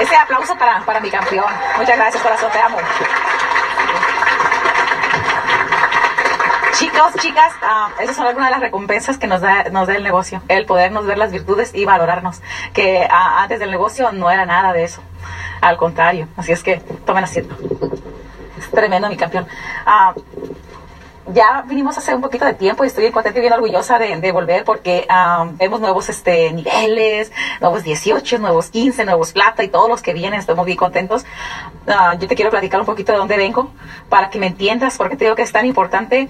Ese aplauso para, para mi campeón. Muchas gracias, corazón, te amo. Chicos, chicas, ah, esas son algunas de las recompensas que nos da, nos da el negocio. El podernos ver las virtudes y valorarnos. Que ah, antes del negocio no era nada de eso. Al contrario. Así es que tomen asiento. Es tremendo mi campeón. Ah, ya vinimos hace un poquito de tiempo y estoy contenta y bien orgullosa de, volver porque vemos nuevos este, niveles, nuevos 18, nuevos 15, nuevos plata y todos los que vienen, estamos muy contentos. Ah, yo te quiero platicar un poquito de dónde vengo para que me entiendas porque creo que es tan importante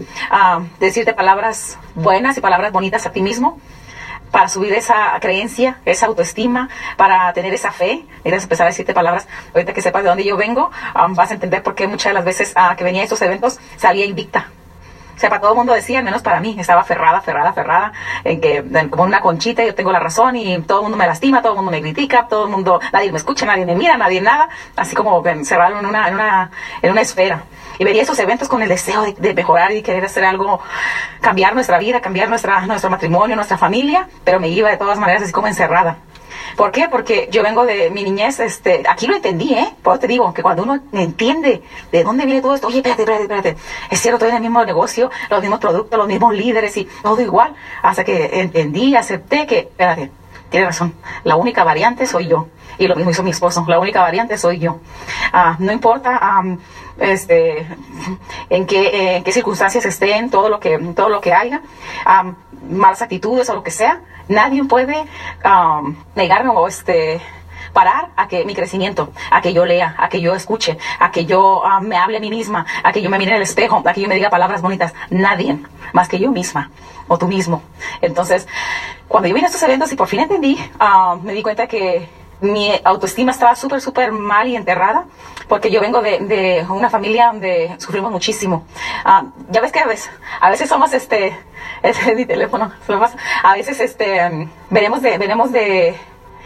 decirte palabras buenas y palabras bonitas a ti mismo para subir esa creencia, esa autoestima, para tener esa fe. Quieres empezar a decirte palabras, ahorita que sepas de dónde yo vengo, vas a entender por qué muchas de las veces ah, que venía a estos eventos salía invicta o sea, para todo el mundo decía, menos para mí, estaba ferrada, ferrada, ferrada, en que como una conchita yo tengo la razón y todo el mundo me lastima, todo el mundo me critica, todo el mundo, nadie me escucha, nadie me mira, nadie nada, así como encerrado en una, en una, en una esfera. Y vería esos eventos con el deseo de, de, mejorar y querer hacer algo, cambiar nuestra vida, cambiar nuestra, nuestro matrimonio, nuestra familia, pero me iba de todas maneras así como encerrada. ¿Por qué? Porque yo vengo de mi niñez, este, aquí lo entendí, ¿eh? Por te digo que cuando uno entiende de dónde viene todo esto, oye, espérate, espérate, espérate, es cierto, estoy en el mismo negocio, los mismos productos, los mismos líderes y todo igual, hasta que entendí, acepté que, espérate, tiene razón, la única variante soy yo. Y lo mismo hizo mi esposo, la única variante soy yo. Ah, no importa este, en, qué, en qué circunstancias estén, todo lo que, todo lo que haya, malas actitudes o lo que sea, nadie puede um, negarme o este parar a que mi crecimiento, a que yo lea, a que yo escuche, a que yo um, me hable a mí misma, a que yo me mire en el espejo, a que yo me diga palabras bonitas. Nadie, más que yo misma o tú mismo. Entonces, cuando yo vine a estos eventos y por fin entendí, um, me di cuenta que mi autoestima estaba súper, súper mal y enterrada, porque yo vengo de, de, una familia donde sufrimos muchísimo. Uh, ya ves que a veces, a veces somos este, este es mi teléfono. A veces este, veremos de, veremos de,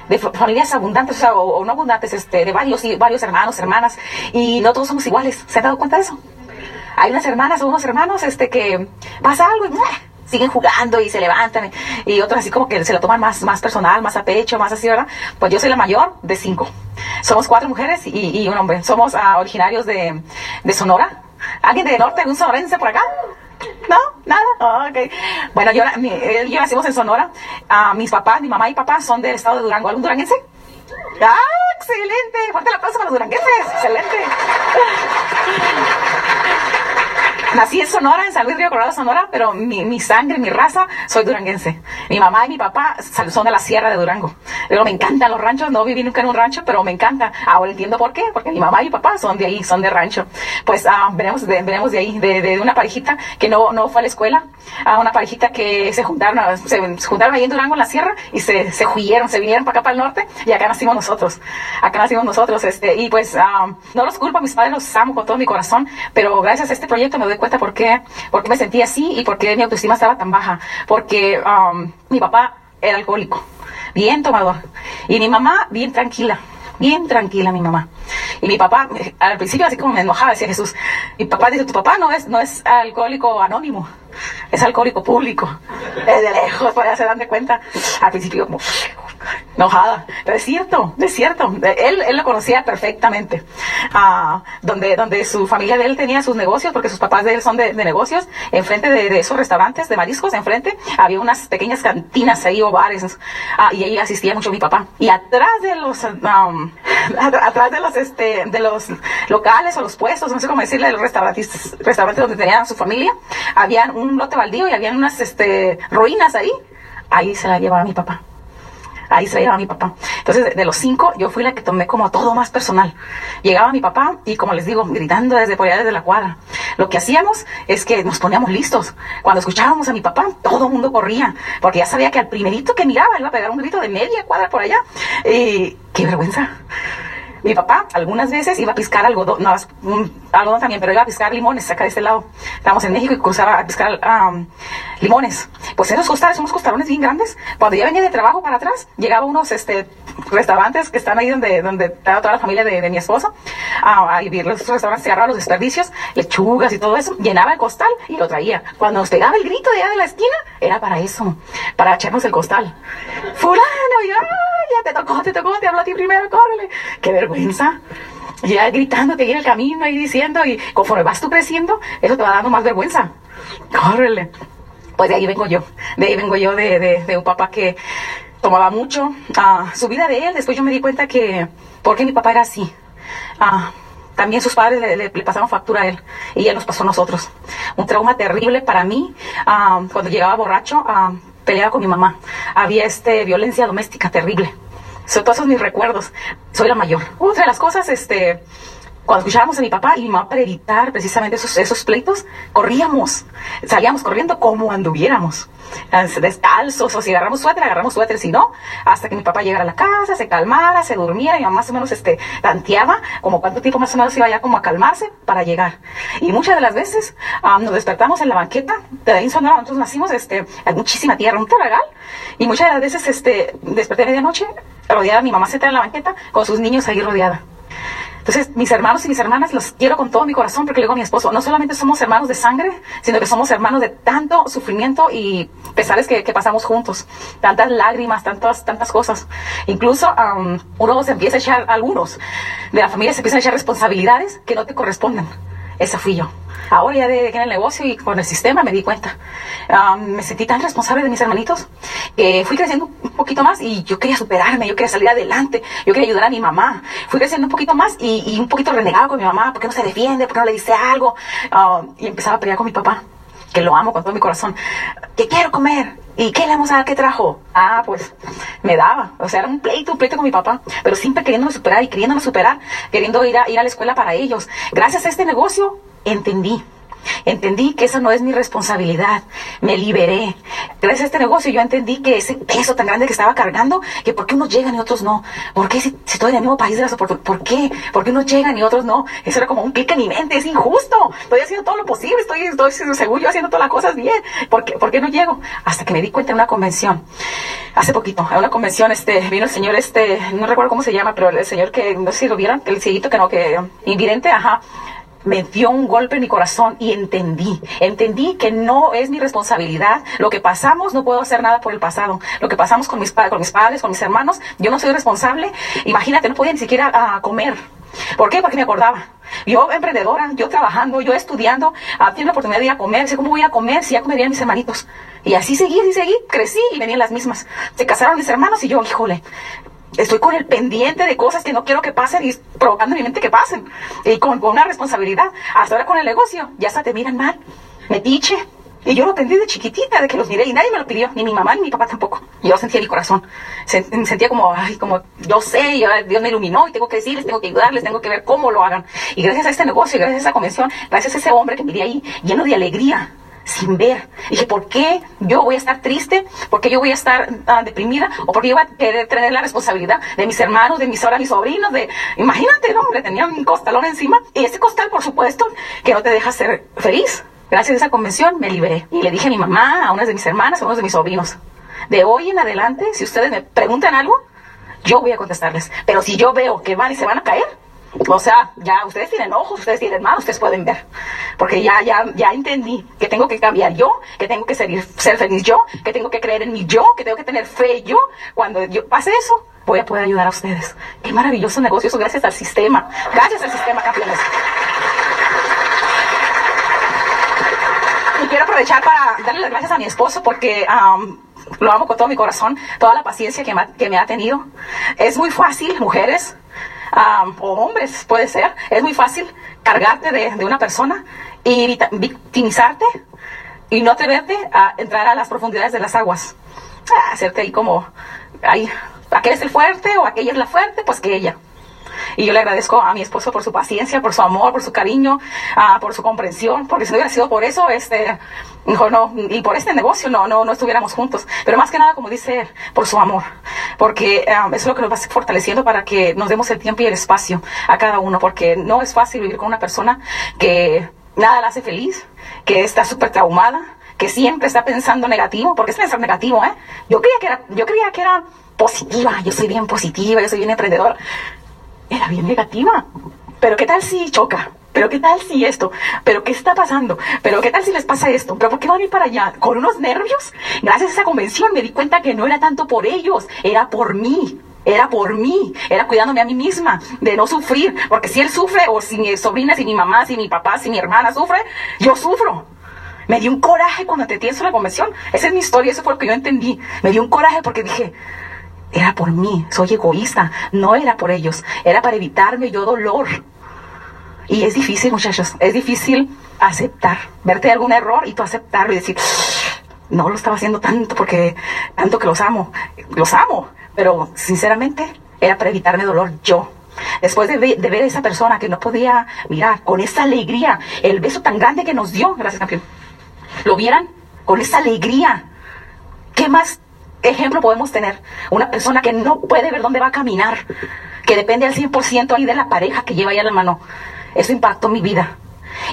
de familias abundantes, o, no abundantes, este, de varios, y varios hermanos, hermanas, y no todos somos iguales. ¿Se han dado cuenta de eso? Hay unas hermanas o unos hermanos este, que pasa algo y siguen jugando y se levantan, y otros así como que se lo toman más, más personal, más a pecho, más así, ¿verdad? Pues yo soy la mayor de cinco. Somos cuatro mujeres y, y un hombre. Somos uh, originarios de, de Sonora. ¿Alguien de norte, algún sonorense por acá? ¿No? ¿Nada? Oh, okay. Bueno, yo, mi, yo nacimos en Sonora. Uh, mis papás, mi mamá y papá son del estado de Durango. ¿Algún duranguense? ¡Ah, excelente! Fuerte el aplauso para los duranguenses. Excelente. Nací en Sonora, en San Luis Río Colorado, Sonora, pero mi, mi, sangre, mi raza, soy duranguense. Mi mamá y mi papá son de la Sierra de Durango. Pero me encantan los ranchos, no viví nunca en un rancho, pero me encanta. Ahora entiendo por qué, porque mi mamá y mi papá son de ahí, son de rancho. Pues ah, veremos, de, veremos de ahí, de, de, una parejita que no, no fue a la escuela, a una parejita que se juntaron, se, juntaron ahí en Durango, en la Sierra, y se, se huyeron, se vinieron para acá, para el norte, y acá nacimos nosotros. Acá nacimos nosotros, este, y pues ah, no los culpo, mis padres los amo con todo mi corazón, pero gracias a este proyecto me doy cuenta qué, por qué me sentía así y por qué mi autoestima estaba tan baja. Porque um, mi papá era alcohólico, bien tomador. Y mi mamá bien tranquila, bien tranquila mi mamá. Y mi papá, al principio así como me enojaba, decía Jesús, mi papá dice, tu papá no es, no es alcohólico anónimo, es alcohólico público. Desde lejos, para se dan de cuenta. Al principio como, enojada. Pero es cierto, es cierto. Él, él lo conocía perfectamente. Ah, donde, donde su familia de él tenía sus negocios, porque sus papás de él son de, negocios, enfrente de, de, esos restaurantes de mariscos, enfrente había unas pequeñas cantinas ahí o bares. Ah, y ahí asistía mucho mi papá. Y atrás de los, um, atrás de los, este, de los locales o los puestos, no sé cómo decirle, los restaurantes, restaurantes donde tenían su familia, había un lote baldío y habían unas, este, ruinas ahí. Ahí se la llevaba mi papá ahí se llevaba mi papá. Entonces, de los cinco, yo fui la que tomé como todo más personal. Llegaba mi papá y, como les digo, gritando desde por allá, desde la cuadra. Lo que hacíamos es que nos poníamos listos. Cuando escuchábamos a mi papá, todo el mundo corría, porque ya sabía que al primerito que miraba iba a pegar un grito de media cuadra por allá. Qué vergüenza. Mi papá algunas veces iba a piscar algodón, no, algodón también, pero iba a piscar limones acá de este lado. Estábamos en México y cruzaba a piscar limones. Pues esos costales, unos costalones bien grandes. Cuando ya venía de trabajo para atrás, llegaba unos, este, restaurantes que están ahí donde, donde está toda la familia de, de mi esposo, ah, y los restaurantes agarraba los desperdicios, lechugas y todo eso, llenaba el costal y lo traía. Cuando nos pegaba el grito de allá de la esquina, era para eso, para echarnos el costal. Fulano, ya, ya te tocó, te tocó, te hablo a ti primero, córrele. Qué vergüenza. Ya gritando, te en el camino y diciendo, y conforme vas tú creciendo, eso te va dando más vergüenza. Córrele. Pues de ahí vengo yo, de ahí vengo yo de, de un papá que tomaba mucho. Ah, su vida de él, después yo me di cuenta que, porque mi papá era así. Ah, también sus padres le, le, pasaron factura a él y él nos pasó a nosotros. Un trauma terrible para mí. Ah, cuando llegaba borracho, peleaba con mi mamá. Había este, violencia doméstica terrible. Son todos esos mis recuerdos. Soy la mayor. Otra de las cosas, este, cuando escuchábamos a mi papá y mi mamá para evitar precisamente esos, esos pleitos, corríamos, salíamos corriendo como anduviéramos, descalzos, o si agarramos suéter, agarramos suéter, si no, hasta que mi papá llegara a la casa, se calmara, se durmiera, y mamá más o menos este, tanteaba como cuánto tiempo más o menos iba ya como a calmarse para llegar. Y muchas de las veces nos despertamos en la banqueta, de ahí en Sonora, nosotros nacimos, este, hay muchísima tierra, un talagal, y muchas de las veces este, desperté a medianoche, rodeada, mi mamá se sentada en la banqueta, con sus niños ahí rodeada. Entonces, mis hermanos y mis hermanas los quiero con todo mi corazón porque le digo a mi esposo, no solamente somos hermanos de sangre, sino que somos hermanos de tanto sufrimiento y pesares que, pasamos juntos. Tantas lágrimas, tantas, tantas cosas. Incluso um, uno se empieza a echar, algunos de la familia se empiezan a echar responsabilidades que no te corresponden. Esa fui yo. Ahora ya de, en el negocio y con el sistema me di cuenta. me sentí tan responsable de mis hermanitos que fui creciendo un poquito más y yo quería superarme, yo quería salir adelante, yo quería ayudar a mi mamá. Fui creciendo un poquito más y, un poquito renegado con mi mamá, porque no se defiende, porque no le dice algo. y empezaba a pelear con mi papá, que lo amo con todo mi corazón. Que quiero comer. ¿Y qué le vamos a dar? ¿Qué trajo? Ah, pues me daba. O sea, era un pleito, un pleito con mi papá. Pero siempre queriéndome superar y queriéndome superar, queriendo ir a, ir a la escuela para ellos. Gracias a este negocio, entendí. Entendí que eso no es mi responsabilidad. Me liberé. Gracias a este negocio yo entendí que ese peso tan grande que estaba cargando, que por qué unos llegan y otros no. ¿Por qué si, estoy en el mismo país de las oportunidades? ¿Por qué? ¿Por qué unos llegan y otros no? Eso era como un clic en mi mente. Es injusto. Estoy haciendo todo lo posible. Estoy, estoy seguro yo haciendo todas las cosas bien. ¿Por qué, ¿Por qué no llego? Hasta que me di cuenta en una convención. Hace poquito, en una convención, este, vino el señor, este, no recuerdo cómo se llama, pero el señor que, no sé si lo vieron, el cieguito que no, que, invidente, ajá me dio un golpe en mi corazón y entendí, entendí que no es mi responsabilidad. Lo que pasamos, no puedo hacer nada por el pasado. Lo que pasamos con mis, con mis padres, con mis hermanos, yo no soy responsable. Imagínate, no podía ni siquiera uh, comer. ¿Por qué? Porque me acordaba. Yo emprendedora, yo trabajando, yo estudiando, uh, la oportunidad de ir a comer. Sé cómo voy a comer si ya comerían mis hermanitos. Y así seguí, así seguí, crecí y venían las mismas. Se casaron mis hermanos y yo, híjole, estoy con el pendiente de cosas que no quiero que pasen y provocando en mi mente que pasen. Y con, una responsabilidad. Hasta ahora con el negocio, ya hasta te miran mal. Metiche. Y yo lo aprendí de chiquitita, de que los miré y nadie me lo pidió, ni mi mamá ni mi papá tampoco. Yo sentía mi corazón, sentía como, ay, como yo sé, yo, Dios me iluminó y tengo que decirles, tengo que ayudarles, tengo que ver cómo lo hagan. Y gracias a este negocio, gracias a esa convención, gracias a ese hombre que miré ahí, lleno de alegría, sin ver. dije, ¿por qué yo voy a estar triste? ¿Por qué yo voy a estar ah, deprimida? ¿O por qué yo voy a tener la responsabilidad de mis hermanos, de mis ahora mis sobrinos? De... Imagínate, ¿no? Le tenía un costalón encima. Y ese costal, por supuesto, que no te deja ser feliz. Gracias a esa convención me liberé. Y le dije a mi mamá, a unas de mis hermanas, a unos de mis sobrinos, de hoy en adelante, si ustedes me preguntan algo, yo voy a contestarles. Pero si yo veo que van y se van a caer, o sea, ya ustedes tienen ojos, ustedes tienen manos, ustedes pueden ver. Porque ya, ya, ya entendí que tengo que cambiar yo, que tengo que ser, ser feliz yo, que tengo que creer en mí yo, que tengo que tener fe yo. Cuando yo pase eso, voy a poder ayudar a ustedes. Qué maravilloso negocio eso gracias al sistema. Gracias al sistema, campeones. Y quiero aprovechar para darle las gracias a mi esposo porque lo amo con todo mi corazón, toda la paciencia que me, que me ha tenido. Es muy fácil, mujeres, o hombres, puede ser, es muy fácil cargarte de, una persona y victimizarte y no atreverte a entrar a las profundidades de las aguas. hacerte ahí como, ahí, aquel es el fuerte o aquella es la fuerte, pues que ella. Y yo le agradezco a mi esposo por su paciencia, por su amor, por su cariño, uh, por su comprensión, porque si no hubiera sido por eso, este, no, no, y por este negocio no, no, no estuviéramos juntos. Pero más que nada, como dice él, por su amor, porque um, eso es lo que nos va fortaleciendo para que nos demos el tiempo y el espacio a cada uno, porque no es fácil vivir con una persona que nada la hace feliz, que está súper traumada, que siempre está pensando negativo, porque es pensar negativo, ¿eh? Yo creía que era, yo creía que era positiva, yo soy bien positiva, yo soy bien emprendedora. Era bien negativa. Pero ¿qué tal si choca? ¿Pero qué tal si esto? ¿Pero qué está pasando? ¿Pero qué tal si les pasa esto? ¿Pero por qué van a ir para allá? ¿Con unos nervios? Gracias a esa convención me di cuenta que no era tanto por ellos, era por mí. Era por mí, era cuidándome a mí misma, de no sufrir, porque si él sufre, o si mi sobrina, si mi mamá, si mi papá, si mi hermana sufre, yo sufro. Me dio un coraje cuando te tienes la convención. Esa es mi historia, eso fue lo que yo entendí. Me dio un coraje porque dije, era por mí, soy egoísta, no era por ellos, era para evitarme yo dolor. Y es difícil, muchachos, es difícil aceptar, verte algún error y tú aceptarlo y decir, no lo estaba haciendo tanto porque tanto que los amo, los amo, pero sinceramente era para evitarme dolor yo. Después de, ver a esa persona que no podía mirar con esa alegría, el beso tan grande que nos dio, gracias campeón, lo vieran con esa alegría. ¿Qué más ejemplo podemos tener? Una persona que no puede ver dónde va a caminar, que depende al 100% ahí de la pareja que lleva ahí a la mano. Eso impactó mi vida.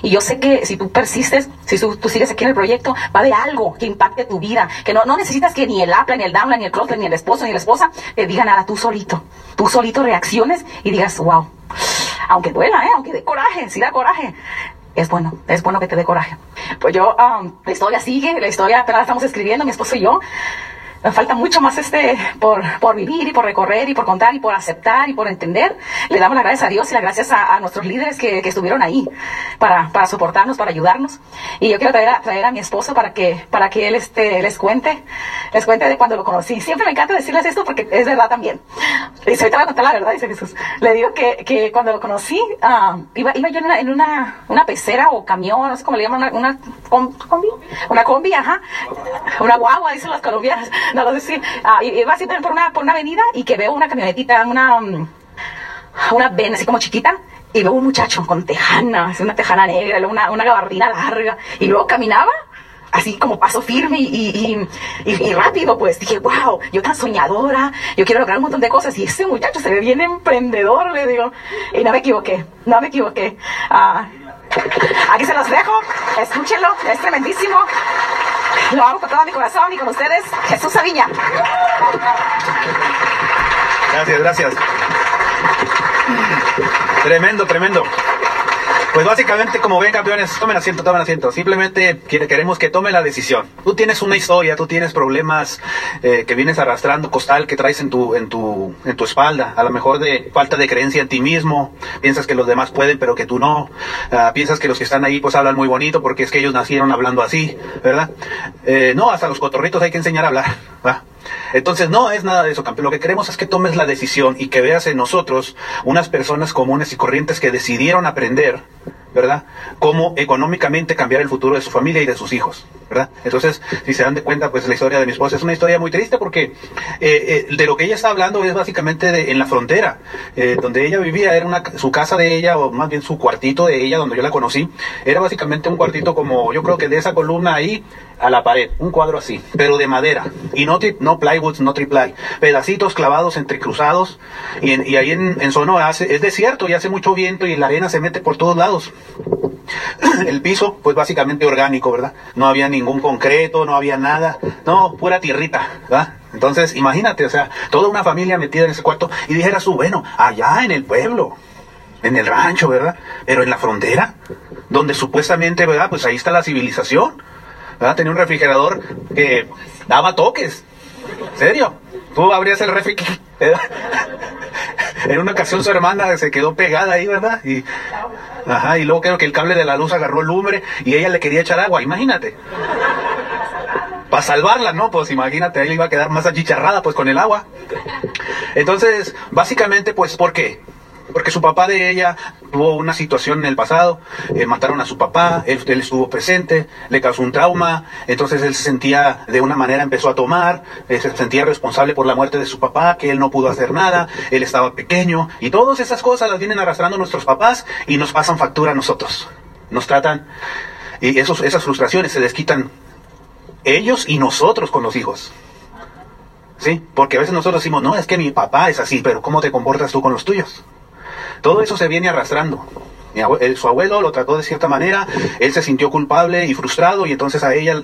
Y yo sé que si tú persistes, si tú, sigues aquí en el proyecto, va a haber algo que impacte tu vida. Que no, no necesitas que ni el Apple, ni el Downline, ni el Crossline, ni el esposo, ni la esposa te digan nada. Tú solito. Tú solito reacciones y digas, wow. Aunque duela, ¿eh? Aunque dé coraje, si da coraje. Es bueno, es bueno que te dé coraje. Pues yo, um, la historia sigue, la historia apenas la estamos escribiendo, mi esposo y yo me falta mucho más este por, por vivir y por recorrer y por contar y por aceptar y por entender. Le damos las gracias a Dios y las gracias a, nuestros líderes que, que, estuvieron ahí para, para soportarnos, para ayudarnos. Y yo quiero traer a, traer a mi esposo para que, para que él este, les cuente, les cuente de cuando lo conocí. Siempre me encanta decirles esto porque es verdad también. Y ahorita voy a contar la verdad, dice Jesús. Le digo que, que cuando lo conocí, uh, iba, iba yo en, una, en una, una, pecera o camión, no sé cómo le llaman, una, una combi, una combi, ajá, una guagua, dicen las colombianas no lo decir, ah, iba así por una, por una avenida y que veo una camionetita, una, mm, una ven así como chiquita, y veo un muchacho con tejana, una tejana negra, una, una gabardina larga, y luego caminaba así como paso firme y, y, rápido, pues. Dije, wow, yo tan soñadora, yo quiero lograr un montón de cosas y ese muchacho se ve bien emprendedor, le digo, y no me equivoqué, no me equivoqué. Ah, aquí se los dejo, escúchenlo, es tremendísimo. Lo hago con todo mi corazón y con ustedes, Jesús Aviña. Gracias, gracias. Tremendo, tremendo. Pues básicamente, como ven, campeones, tomen asiento, tomen asiento. Simplemente queremos que tomen la decisión. Tú tienes una historia, tú tienes problemas eh, que vienes arrastrando, costal que traes en tu, en tu, en tu espalda. A lo mejor de falta de creencia en ti mismo. Piensas que los demás pueden, pero que tú no. Uh, piensas que los que están ahí, pues hablan muy bonito porque es que ellos nacieron hablando así, ¿verdad? Eh, no, hasta los cotorritos hay que enseñar a hablar. Entonces, no es nada de eso, campeón. Lo que queremos es que tomes la decisión y que veas en nosotros unas personas comunes y corrientes que decidieron aprender, ¿verdad? Cómo económicamente cambiar el futuro de su familia y de sus hijos, Entonces, si se dan de cuenta, pues la historia de mi esposa es una historia muy triste porque eh, eh, de lo que ella está hablando es básicamente de, en la frontera, eh, donde ella vivía, era una, su casa de ella, o más bien su cuartito de ella, donde yo la conocí, era básicamente un cuartito como, yo creo que de esa columna ahí a la pared, un cuadro así, pero de madera, y no, no plywood, no triple pedacitos clavados entrecruzados, y, y ahí en, en Sonora hace, es desierto y hace mucho viento y la arena se mete por todos lados. El piso, pues básicamente orgánico, ¿verdad? No había ningún concreto, no había nada, no, pura tierrita, ¿verdad? Entonces, imagínate, o sea, toda una familia metida en ese cuarto y dijera su, bueno, allá en el pueblo, en el rancho, ¿verdad? Pero en la frontera, donde supuestamente, ¿verdad? Pues ahí está la civilización, ¿verdad? Tenía un refrigerador que daba toques, ¿en serio? Tú abrías el refri, en una ocasión su hermana se quedó pegada ahí, ¿verdad? Y, ajá, y luego creo que el cable de la luz agarró lumbre y ella le quería echar agua, imagínate. Para salvarla, ¿no? Pues imagínate, ahí le iba a quedar más achicharrada pues con el agua. Entonces, básicamente, pues, ¿por qué? Porque su papá de ella tuvo una situación en el pasado, eh, mataron a su papá, él, estuvo presente, le causó un trauma, entonces él se sentía de una manera, empezó a tomar, eh, se sentía responsable por la muerte de su papá, que él no pudo hacer nada, él estaba pequeño, y todas esas cosas las vienen arrastrando nuestros papás y nos pasan factura a nosotros. Nos tratan, y esos, esas frustraciones se desquitan ellos y nosotros con los hijos. ¿Sí? Porque a veces nosotros decimos, no, es que mi papá es así, pero ¿cómo te comportas tú con los tuyos? Todo eso se viene arrastrando. su abuelo lo trató de cierta manera, él se sintió culpable y frustrado y entonces a ella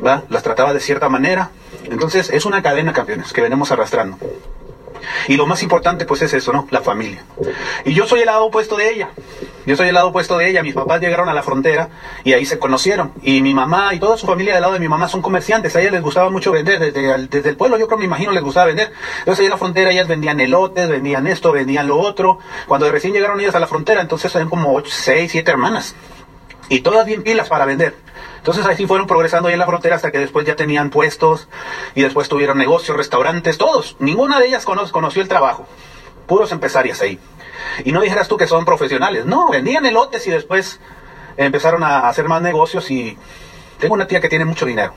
las trataba de cierta manera. Entonces es una cadena, campeones, que venimos arrastrando. Y lo más importante pues es eso, ¿no? La familia. Y yo soy el lado opuesto de ella. Yo soy el lado opuesto de ella. Mis papás llegaron a la frontera y ahí se conocieron. Y mi mamá y toda su familia del lado de mi mamá son comerciantes. A ella les gustaba mucho vender. Desde, desde el pueblo yo creo, me imagino, les gustaba vender. Entonces ahí en la frontera ellas vendían elotes, vendían esto, vendían lo otro. Cuando recién llegaron ellas a la frontera, entonces eran como 8, 6, 7 hermanas. Y todas bien pilas para vender. Entonces así fueron progresando ahí en la frontera hasta que después ya tenían puestos y después tuvieron negocios, restaurantes, todos. Ninguna de ellas conoció el trabajo. Puros empresarias ahí. Y no dijeras tú que son profesionales. No, vendían elotes y después empezaron a hacer más negocios y tengo una tía que tiene mucho dinero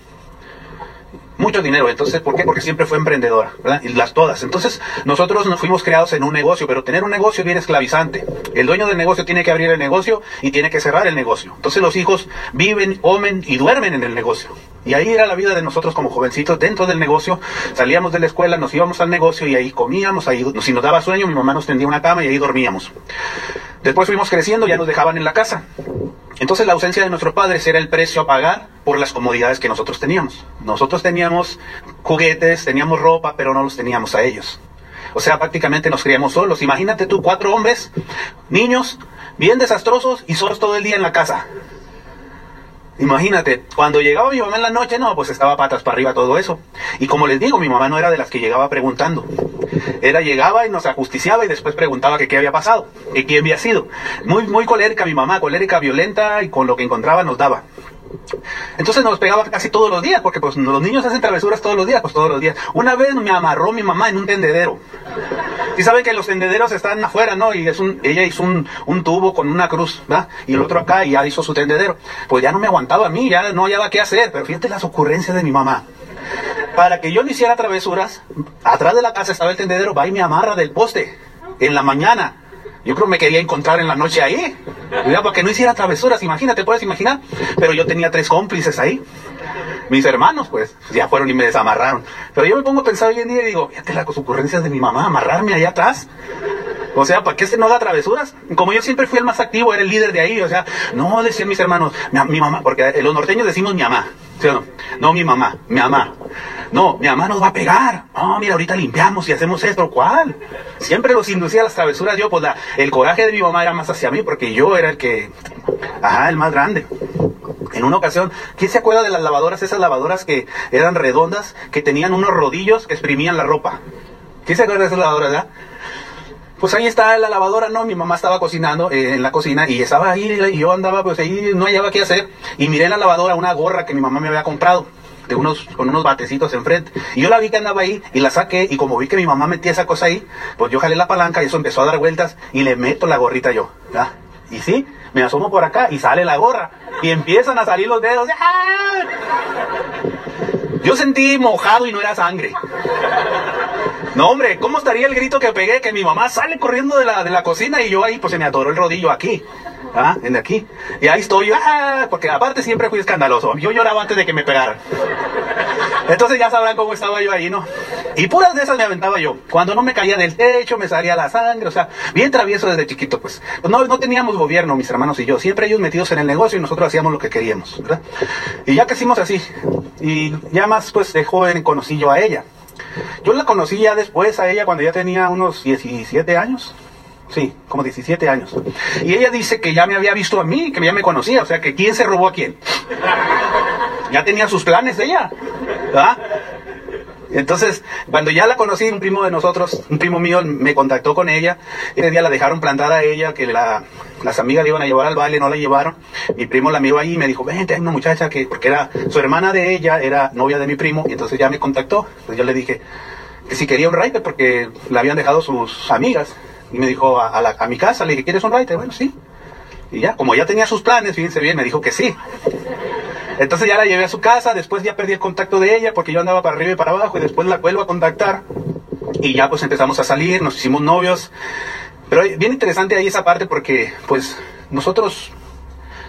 mucho dinero. Entonces, ¿por qué? Porque siempre fue emprendedora, ¿verdad? Y las todas. Entonces, nosotros nos fuimos creados en un negocio, pero tener un negocio es bien esclavizante. El dueño del negocio tiene que abrir el negocio y tiene que cerrar el negocio. Entonces, los hijos viven, comen y duermen en el negocio. Y ahí era la vida de nosotros como jovencitos dentro del negocio. Salíamos de la escuela, nos íbamos al negocio y ahí comíamos, ahí si nos daba sueño, mi mamá nos tendía una cama y ahí dormíamos. Después fuimos creciendo, ya nos dejaban en la casa. Entonces la ausencia de nuestros padres era el precio a pagar por las comodidades que nosotros teníamos. Nosotros teníamos juguetes, teníamos ropa, pero no los teníamos a ellos. O sea, prácticamente nos criamos solos. Imagínate tú, cuatro hombres, niños, bien desastrosos y solos todo el día en la casa. Imagínate, cuando llegaba mi mamá en la noche, no, pues estaba patas para arriba todo eso. Y como les digo, mi mamá no era de las que llegaba preguntando. Era llegaba y nos ajusticiaba y después preguntaba que qué había pasado, que quién había sido. Muy, muy colérica mi mamá, colérica, violenta y con lo que encontraba nos daba. Entonces nos pegaba casi todos los días, porque pues los niños hacen travesuras todos los días, pues todos los días. Una vez me amarró mi mamá en un tendedero. Y saben que los tendederos están afuera, ¿no? Y ella hizo un, tubo con una cruz, ¿verdad? Y el otro acá y ya hizo su tendedero. Pues ya no me aguantaba a mí, ya no hallaba qué hacer. Pero fíjate las ocurrencias de mi mamá. Para que yo no hiciera travesuras, atrás de la casa estaba el tendedero, va y me amarra del poste. En la mañana. Yo creo que me quería encontrar en la noche ahí. Para que no hiciera travesuras, imagínate, puedes imaginar. Pero yo tenía tres cómplices ahí. Mis hermanos, pues, ya fueron y me desamarraron. Pero yo me pongo a pensar hoy en día y digo, fíjate las ocurrencias de mi mamá, amarrarme allá atrás. O sea, ¿para qué se no da travesuras? Como yo siempre fui el más activo, era el líder de ahí, o sea, no decían mis hermanos, mi, mamá, porque los norteños decimos mi mamá, ¿sí o no? No mi mamá, mi mamá. No, mi mamá nos va a pegar. No, mira, ahorita limpiamos y hacemos esto. ¿Cuál? Siempre los inducía a las travesuras yo, pues la, el coraje de mi mamá era más hacia mí, porque yo era el que, ajá, el más grande. En una ocasión, ¿quién se acuerda de las lavadoras, esas lavadoras que eran redondas, que tenían unos rodillos que exprimían la ropa? ¿Quién se acuerda de esas lavadoras, verdad? Pues ahí está la lavadora, no, mi mamá estaba cocinando eh, en la cocina y estaba ahí y yo andaba pues ahí, no hallaba qué hacer y miré en la lavadora una gorra que mi mamá me había comprado de unos, con unos batecitos enfrente. Y yo la vi que andaba ahí y la saqué y como vi que mi mamá metía esa cosa ahí, pues yo jalé la palanca y eso empezó a dar vueltas y le meto la gorrita yo. Y sí, me asomo por acá y sale la gorra y empiezan a salir los dedos. Yo sentí mojado y no era sangre. No, hombre, ¿cómo estaría el grito que pegué? Que mi mamá sale corriendo de la, de la cocina y yo ahí, pues se me atoró el rodillo aquí. ¿Ah? En aquí. Y ahí estoy, ¡ah! porque aparte siempre fui escandaloso. Yo lloraba antes de que me pegaran. Entonces ya sabrán cómo estaba yo ahí, ¿no? Y puras de esas me aventaba yo. Cuando no me caía del techo, me salía la sangre, o sea, bien travieso desde chiquito, pues. pues. no, no teníamos gobierno, mis hermanos y yo. Siempre ellos metidos en el negocio y nosotros hacíamos lo que queríamos, ¿verdad? Y ya que hicimos así. Y ya más, pues, de joven conocí yo a ella. Yo la conocí ya después a ella cuando ya tenía unos 17 años. Sí, como 17 años. Y ella dice que ya me había visto a mí, que ya me conocía, o sea, que quién se robó a quién. Ya tenía sus planes ella. ¿verdad? Entonces, cuando ya la conocí, un primo de nosotros, un primo mío, me contactó con ella. Ese día la dejaron plantada a ella, que la, las amigas le iban a llevar al baile, no la llevaron. Mi primo la miró ahí y me dijo, vente, hay una muchacha que, porque era, su hermana de ella era novia de mi primo, y entonces ya me contactó. Pues yo le dije que si quería un raite porque la habían dejado sus amigas. Y me dijo a, la, a mi casa, le dije, ¿quieres un raite? Bueno, sí. Y ya, como ya tenía sus planes, fíjense bien, me dijo que sí. Entonces ya la llevé a su casa, después ya perdí el contacto de ella porque yo andaba para arriba y para abajo y después la vuelvo a contactar y ya pues empezamos a salir, nos hicimos novios. Pero bien interesante ahí esa parte porque pues nosotros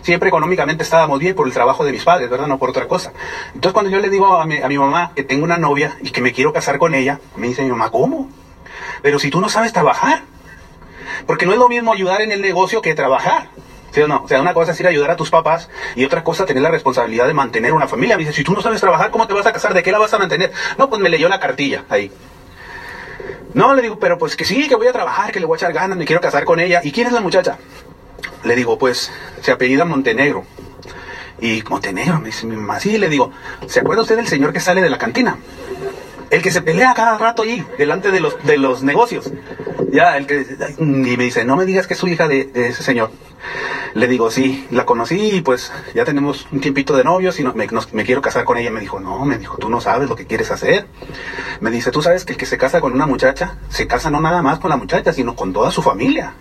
siempre económicamente estábamos bien por el trabajo de mis padres, ¿verdad? No por otra cosa. Entonces cuando yo le digo a mi, a mi mamá que tengo una novia y que me quiero casar con ella, me dice mi mamá, ¿cómo? Pero si tú no sabes trabajar. Porque no es lo mismo ayudar en el negocio que trabajar. ¿Sí o no? O sea, una cosa es ir a ayudar a tus papás y otra cosa tener la responsabilidad de mantener una familia. Me dice, si tú no sabes trabajar, ¿cómo te vas a casar? ¿De qué la vas a mantener? No, pues me leyó la cartilla ahí. No, le digo, pero pues que sí, que voy a trabajar, que le voy a echar ganas, me quiero casar con ella. ¿Y quién es la muchacha? Le digo, pues se apellida Montenegro. Y Montenegro, me dice mi mamá, sí, le digo, ¿se acuerda usted del señor que sale de la cantina? El que se pelea cada rato ahí, delante de los, de los negocios. Ya, el que... Y me dice, no me digas que es su hija de, de ese señor. Le digo, sí, la conocí y pues ya tenemos un tiempito de novios y no, me, nos- me quiero casar con ella. Me dijo, no, me dijo, tú no sabes lo que quieres hacer. Me dice, tú sabes que el que se casa con una muchacha, se casa no nada más con la muchacha, sino con toda su familia.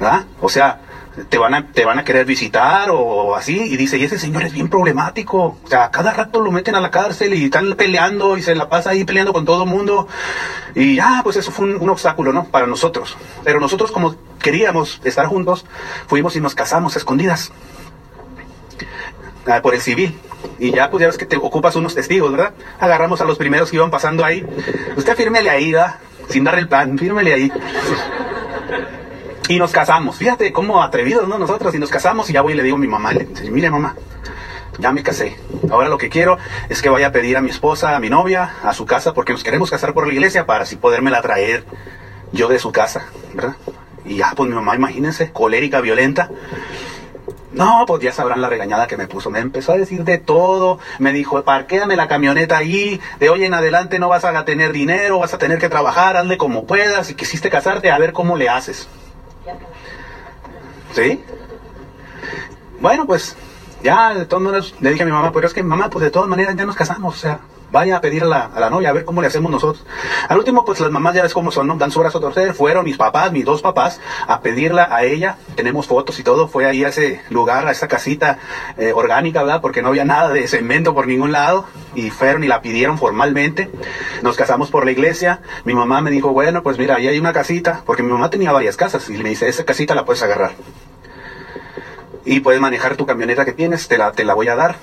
¿verdad? O sea, te van a, te van a querer visitar o así, y dice, y ese señor es bien problemático, o sea, cada rato lo meten a la cárcel y están peleando y se la pasa ahí peleando con todo el mundo, y ya, pues eso fue un, un obstáculo, ¿no? Para nosotros. Pero nosotros como queríamos estar juntos, fuimos y nos casamos a escondidas. Ah, por el civil. Y ya, pues ya ves que te ocupas unos testigos, ¿verdad? Agarramos a los primeros que iban pasando ahí. Usted fírmele ahí, ¿verdad? Sin dar el plan, fírmele ahí. Y nos casamos. Fíjate cómo atrevidos, ¿no? Nosotros. Y nos casamos y ya voy y le digo a mi mamá, le digo, mire mamá, ya me casé. Ahora lo que quiero es que vaya a pedir a mi esposa, a mi novia, a su casa, porque nos queremos casar por la iglesia para así podérmela traer yo de su casa, ¿verdad? Y ya, pues mi mamá, imagínense, colérica, violenta. No, pues ya sabrán la regañada que me puso. Me empezó a decir de todo. Me dijo, parquéame la camioneta ahí. De hoy en adelante no vas a tener dinero, vas a tener que trabajar, hazle como puedas. Si quisiste casarte, a ver cómo le haces. ¿Sí? Bueno, pues ya de todas maneras le dije a mi mamá, pero es que mamá, pues de todas maneras ya nos casamos, o sea, vaya a pedir a la, a la novia a ver cómo le hacemos nosotros. Al último, pues las mamás ya ves cómo son, ¿no? Dan su brazo a torcer, fueron mis papás, mis dos papás, a pedirla a ella, tenemos fotos y todo, fue ahí a ese lugar, a esa casita eh, orgánica, ¿verdad? Porque no había nada de cemento por ningún lado, y fueron y la pidieron formalmente, nos casamos por la iglesia, mi mamá me dijo, bueno, pues mira, ahí hay una casita, porque mi mamá tenía varias casas, y me dice, esa casita la puedes agarrar y puedes manejar tu camioneta que tienes, te la, te la voy a dar.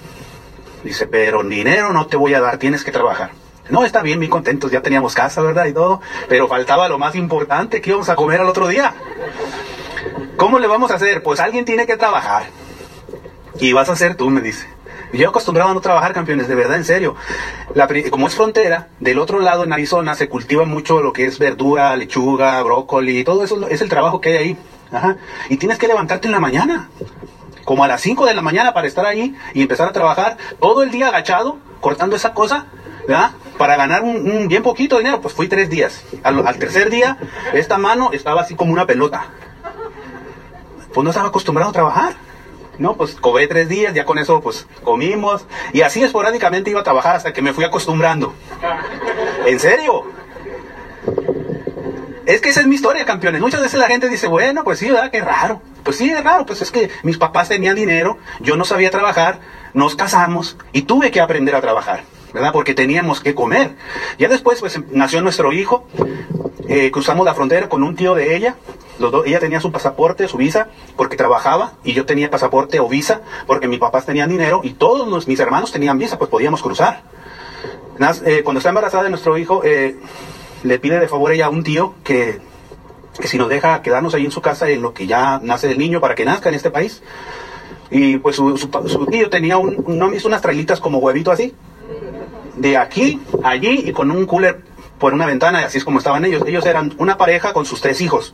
Dice, pero dinero no te voy a dar, tienes que trabajar. No, está bien, muy contentos, ya teníamos casa, ¿verdad? Y todo, pero faltaba lo más importante, que íbamos a comer al otro día. ¿Cómo le vamos a hacer? Pues alguien tiene que trabajar. Y vas a ser tú, me dice. Yo acostumbrado a no trabajar, campeones, de verdad, en serio. La como es frontera, del otro lado en Arizona se cultiva mucho lo que es verdura, lechuga, brócoli, todo eso es el trabajo que hay ahí. Y tienes que levantarte en la mañana, como a las 5 de la mañana para estar ahí y empezar a trabajar todo el día agachado, cortando esa cosa, ¿verdad? Para ganar un, un bien poquito dinero. Pues fui tres días. Al, al tercer día, esta mano estaba así como una pelota. Pues no estaba acostumbrado a trabajar. No, pues cobré tres días, ya con eso pues comimos. Y así esporádicamente iba a trabajar hasta que me fui acostumbrando. ¿En serio? Es que esa es mi historia, campeones. Muchas veces la gente dice, bueno, pues sí, ¿verdad? Qué raro. Pues sí, es raro. Pues es que mis papás tenían dinero, yo no sabía trabajar, nos casamos y tuve que aprender a trabajar, ¿verdad? Porque teníamos que comer. Ya después, pues nació nuestro hijo, eh, cruzamos la frontera con un tío de ella. Los dos, ella tenía su pasaporte, su visa, porque trabajaba, y yo tenía pasaporte o visa, porque mis papás tenían dinero, y todos mis hermanos tenían visa, pues podíamos cruzar. Eh, cuando está embarazada de nuestro hijo, eh, le pide de favor ella a un tío que, que si nos deja quedarnos ahí en su casa en lo que ya nace el niño para que nazca en este país. Y pues su, su su tío tenía un, ¿no? hizo unas trailitas como huevito así, de aquí, allí y con un cooler por una ventana, así es como estaban ellos. Ellos eran una pareja con sus tres hijos.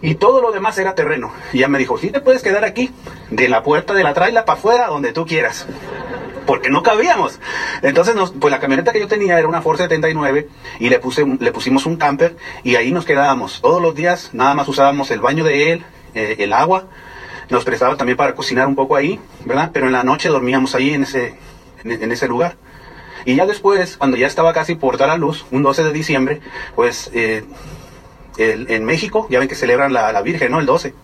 Y todo lo demás era terreno. Y ella me dijo, sí te puedes quedar aquí, de la puerta de la traila para afuera, donde tú quieras porque no cabíamos. Entonces, nos, pues la camioneta que yo tenía era una Ford 79 y le, puse, le pusimos un camper y ahí nos quedábamos. Todos los días nada más usábamos el baño de él, eh, el agua, nos prestaba también para cocinar un poco ahí, ¿verdad? Pero en la noche dormíamos ahí en ese, en ese lugar. Y ya después, cuando ya estaba casi por dar a luz, un 12 de diciembre, pues eh, el- en México, ya ven que celebran la, la Virgen, ¿no? El 12.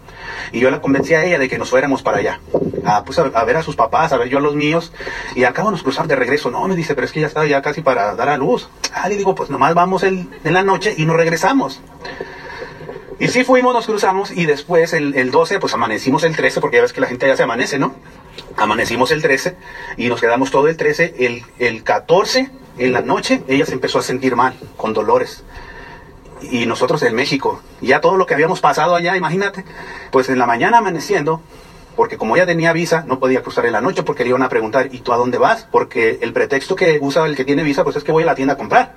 Y yo la convencí a ella de que nos fuéramos para allá. A, pues a, ver a sus papás, a ver yo a los míos. Y acabamos de cruzar de regreso. No, me dice, pero es que ya estaba ya casi para dar a luz. Ah, le digo, pues nomás vamos el, en la noche y nos regresamos. Y sí fuimos, nos cruzamos y después el, el 12, pues amanecimos el 13, porque ya ves que la gente ya se amanece, ¿no? Amanecimos el 13 y nos quedamos todo el 13. El, el 14, en la noche, ella se empezó a sentir mal, con dolores. Y nosotros en México. Ya todo lo que habíamos pasado allá, imagínate. Pues en la mañana amaneciendo, porque como ella tenía visa, no podía cruzar en la noche porque le iban a preguntar, ¿y tú a dónde vas? Porque el pretexto que usa el que tiene visa, pues es que voy a la tienda a comprar.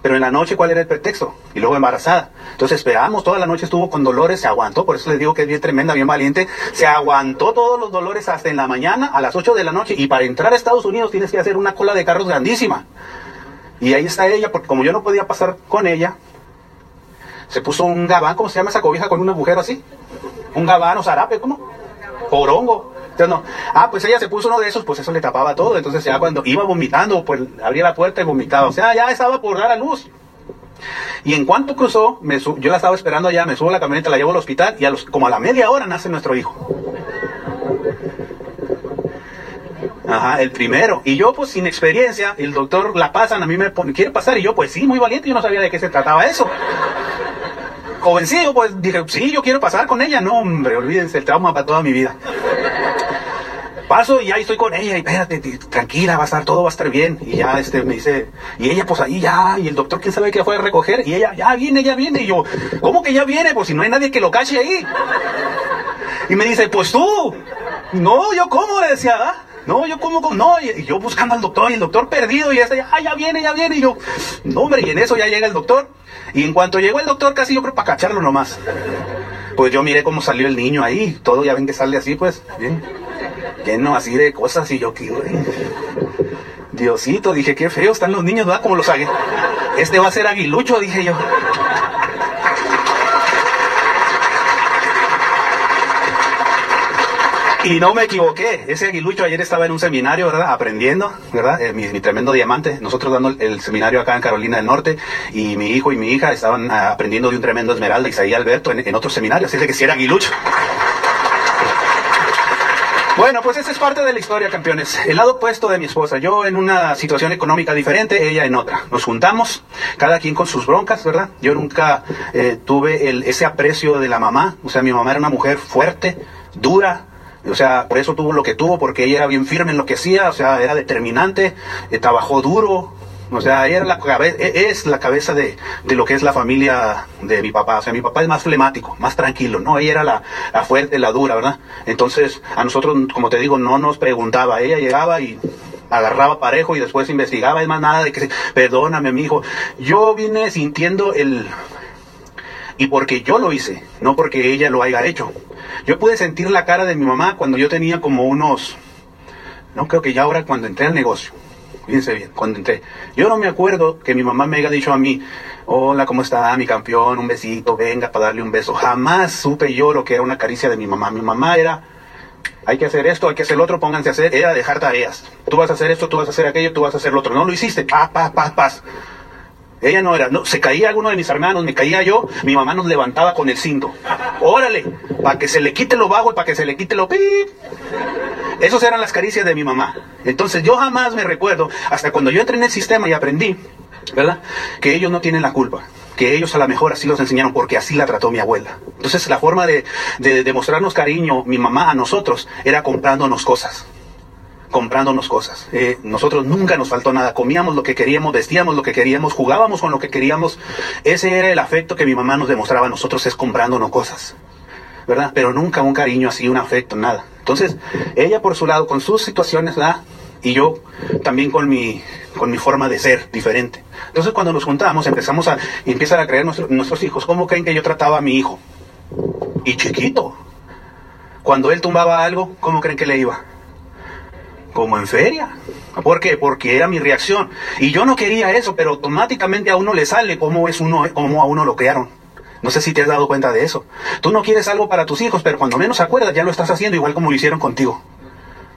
Pero en la noche, ¿cuál era el pretexto? Y luego embarazada. Entonces esperamos, toda la noche estuvo con dolores, se aguantó, por eso les digo que es bien tremenda, bien valiente. Se aguantó todos los dolores hasta en la mañana, a las 8 de la noche. Y para entrar a Estados Unidos tienes que hacer una cola de carros grandísima. Y ahí está ella, porque como yo no podía pasar con ella, se puso un gabán, ¿cómo se llama esa cobija con un agujero así? Un gabán o zarape, ¿cómo? Porongo. Entonces, no. Ah, pues ella se puso uno de esos, pues eso le tapaba todo. Entonces ya cuando iba vomitando, pues abría la puerta y vomitaba. O sea, ya estaba por dar a luz. Y en cuanto cruzó, me yo la estaba esperando allá, me subo a la camioneta, la llevo al hospital y a los, como a la media hora nace nuestro hijo. Ajá, el primero. Y yo, pues sin experiencia, el doctor la pasan, a mí me ¿quiere pasar? Y yo, pues sí, muy valiente, yo no sabía de qué se trataba eso. Jovencillo, pues dije, sí, yo quiero pasar con ella. No, hombre, olvídense, el trauma para toda mi vida. Paso y ahí estoy con ella, y espérate, tranquila, va a estar, todo va a estar bien. Y ya este me dice, y ella pues ahí ya, y el doctor quién sabe qué fue a recoger, y ella, ya viene, ya viene. Y yo, ¿cómo que ya viene? Pues si no hay nadie que lo cache ahí. Y me dice, pues tú. No, yo cómo, le decía, ¿ah? No, yo como, no, y yo buscando al doctor, y el doctor perdido, y este, ah, ya viene, ya viene, y yo, no, hombre, y en eso ya llega el doctor, y en cuanto llegó el doctor, casi yo creo para cacharlo nomás, pues yo miré cómo salió el niño ahí, todo ya ven que sale así, pues, bien, lleno así de cosas, y yo, ¿qué, Diosito, dije, qué feo están los niños, ¿verdad? Como los hague. Este va a ser aguilucho, dije yo. Y no me equivoqué, ese aguilucho ayer estaba en un seminario, ¿verdad? Aprendiendo, ¿verdad? Eh, mi, tremendo diamante. Nosotros dando el, seminario acá en Carolina del Norte y mi hijo y mi hija estaban ah, aprendiendo de un tremendo esmeralda, Isaí Alberto, en, otro seminario. Así que si era aguilucho. Bueno, pues esa es parte de la historia, campeones. El lado opuesto de mi esposa, yo en una situación económica diferente, ella en otra. Nos juntamos, cada quien con sus broncas, ¿verdad? Yo nunca eh, tuve el, ese aprecio de la mamá. O sea, mi mamá era una mujer fuerte, dura, o sea, por eso tuvo lo que tuvo, porque ella era bien firme en lo que hacía, o sea, era determinante, eh, trabajó duro, o sea, ella era la e, es la cabeza de, de, lo que es la familia de mi papá. O sea, mi papá es más flemático, más tranquilo, ¿no? Ella era la, la, fuerte, la dura, ¿verdad? Entonces, a nosotros, como te digo, no nos preguntaba. Ella llegaba y agarraba parejo y después investigaba. Es más, nada de que, perdóname, mi hijo. Yo vine sintiendo el... Y porque yo lo hice, no porque ella lo haya hecho. Yo pude sentir la cara de mi mamá cuando yo tenía como unos, no creo que ya ahora cuando entré al negocio, fíjense bien, cuando entré. Yo no me acuerdo que mi mamá me haya dicho a mí, hola, ¿cómo está mi campeón? Un besito, venga para darle un beso. Jamás supe yo lo que era una caricia de mi mamá. Mi mamá era, hay que hacer esto, hay que hacer lo otro, pónganse a hacer, era dejar tareas. Tú vas a hacer esto, tú vas a hacer aquello, tú vas a hacer lo otro. No lo hiciste, paz, paz, paz, paz. Ella no era, no, se caía alguno de mis hermanos, me caía yo, mi mamá nos levantaba con el cinto. Órale, para que se le quite lo bajo y para que se le quite lo pip. Esas eran las caricias de mi mamá. Entonces yo jamás me recuerdo, hasta cuando yo entré en el sistema y aprendí, ¿verdad? Que ellos no tienen la culpa. Que ellos a lo mejor así los enseñaron porque así la trató mi abuela. Entonces la forma de, de demostrarnos cariño, mi mamá a nosotros, era comprándonos cosas comprándonos cosas. Eh, nosotros nunca nos faltó nada, comíamos lo que queríamos, vestíamos lo que queríamos, jugábamos con lo que queríamos. Ese era el afecto que mi mamá nos demostraba a nosotros, es comprándonos cosas. ¿Verdad? Pero nunca un cariño así, un afecto, nada. Entonces, ella por su lado, con sus situaciones, ¿verdad? Y yo también con mi, con mi forma de ser diferente. Entonces, cuando nos juntamos, empezamos a, empiezan a creer nuestros hijos, ¿cómo creen que yo trataba a mi hijo? Y chiquito. Cuando él tumbaba algo, ¿cómo creen que le iba? Como en feria. ¿Por qué? Porque era mi reacción. Y yo no quería eso, pero automáticamente a uno le sale como es uno, como a uno lo crearon. No sé si te has dado cuenta de eso. Tú no quieres algo para tus hijos, pero cuando menos acuerdas ya lo estás haciendo igual como lo hicieron contigo.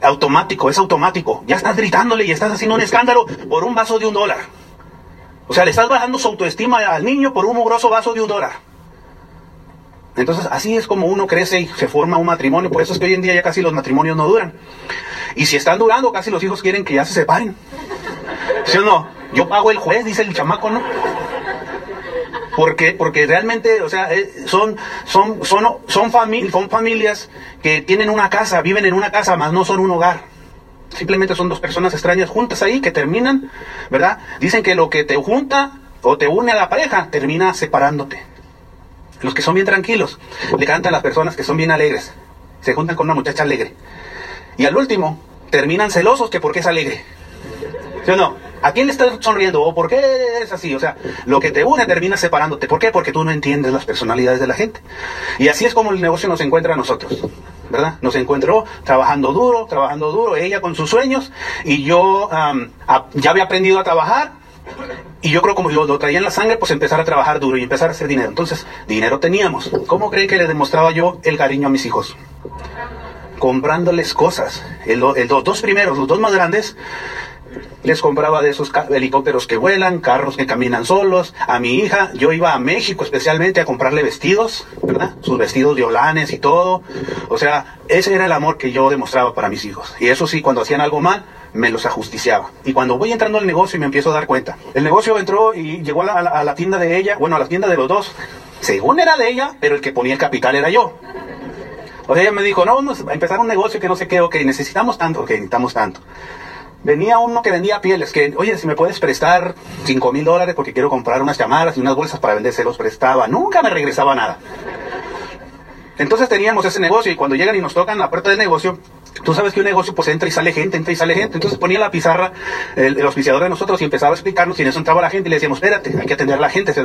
Automático, es automático. Ya estás gritándole y estás haciendo un escándalo por un vaso de un dólar. O sea, le estás bajando su autoestima al niño por un mugroso vaso de un dólar. Entonces, así es como uno crece y se forma un matrimonio. Por eso es que hoy en día ya casi los matrimonios no duran. Y si están durando, casi los hijos quieren que ya se separen. ¿Sí o no? Yo pago el juez, dice el chamaco, ¿no? Porque, porque realmente, o sea, eh, son, son, son, son, son familias que tienen una casa, viven en una casa, más no son un hogar. Simplemente son dos personas extrañas juntas ahí que terminan, ¿verdad? Dicen que lo que te junta o te une a la pareja, termina separándote. Los que son bien tranquilos, le cantan a las personas que son bien alegres. Se juntan con una muchacha alegre. Y al último, terminan celosos que porque es alegre. ¿Sí no? ¿A quién le estás sonriendo? ¿O por qué es así? O sea, lo que te une termina separándote. ¿Por qué? Porque tú no entiendes las personalidades de la gente. Y así es como el negocio nos encuentra a nosotros. ¿Verdad? Nos encontró trabajando duro, trabajando duro, ella con sus sueños, y yo ya había aprendido a trabajar, y yo creo como lo, lo, traía en la sangre, pues empezar a trabajar duro y empezar a hacer dinero. Entonces, dinero teníamos. ¿Cómo creen que le demostraba yo el cariño a mis hijos? Comprándoles cosas. El, los dos primeros, los dos más grandes, les compraba de esos helicópteros que vuelan, carros que caminan solos. A mi hija, yo iba a México especialmente a comprarle vestidos, ¿verdad? Sus vestidos de olanes y todo. O sea, ese era el amor que yo demostraba para mis hijos. Y eso sí, cuando hacían algo mal, me los ajusticiaba. Y cuando voy entrando al negocio y me empiezo a dar cuenta, el negocio entró y llegó a la, tienda de ella, bueno, a la tienda de los dos. Según era de ella, pero el que ponía el capital era yo. O sea, ella me dijo, no, vamos a empezar un negocio que no sé qué, ok, necesitamos tanto, ok, necesitamos tanto. Venía uno que vendía pieles, que, oye, si me puedes prestar 5 mil dólares porque quiero comprar unas llamadas y unas bolsas para vender, se los prestaba. Nunca me regresaba nada. Entonces teníamos ese negocio y cuando llegan y nos tocan la puerta del negocio, Tú sabes que un negocio pues entra y sale gente, entra y sale gente. Entonces ponía la pizarra el, el auspiciador de nosotros y empezaba a explicarnos y en eso entraba la gente y le decíamos, espérate, hay que atender a la gente. Se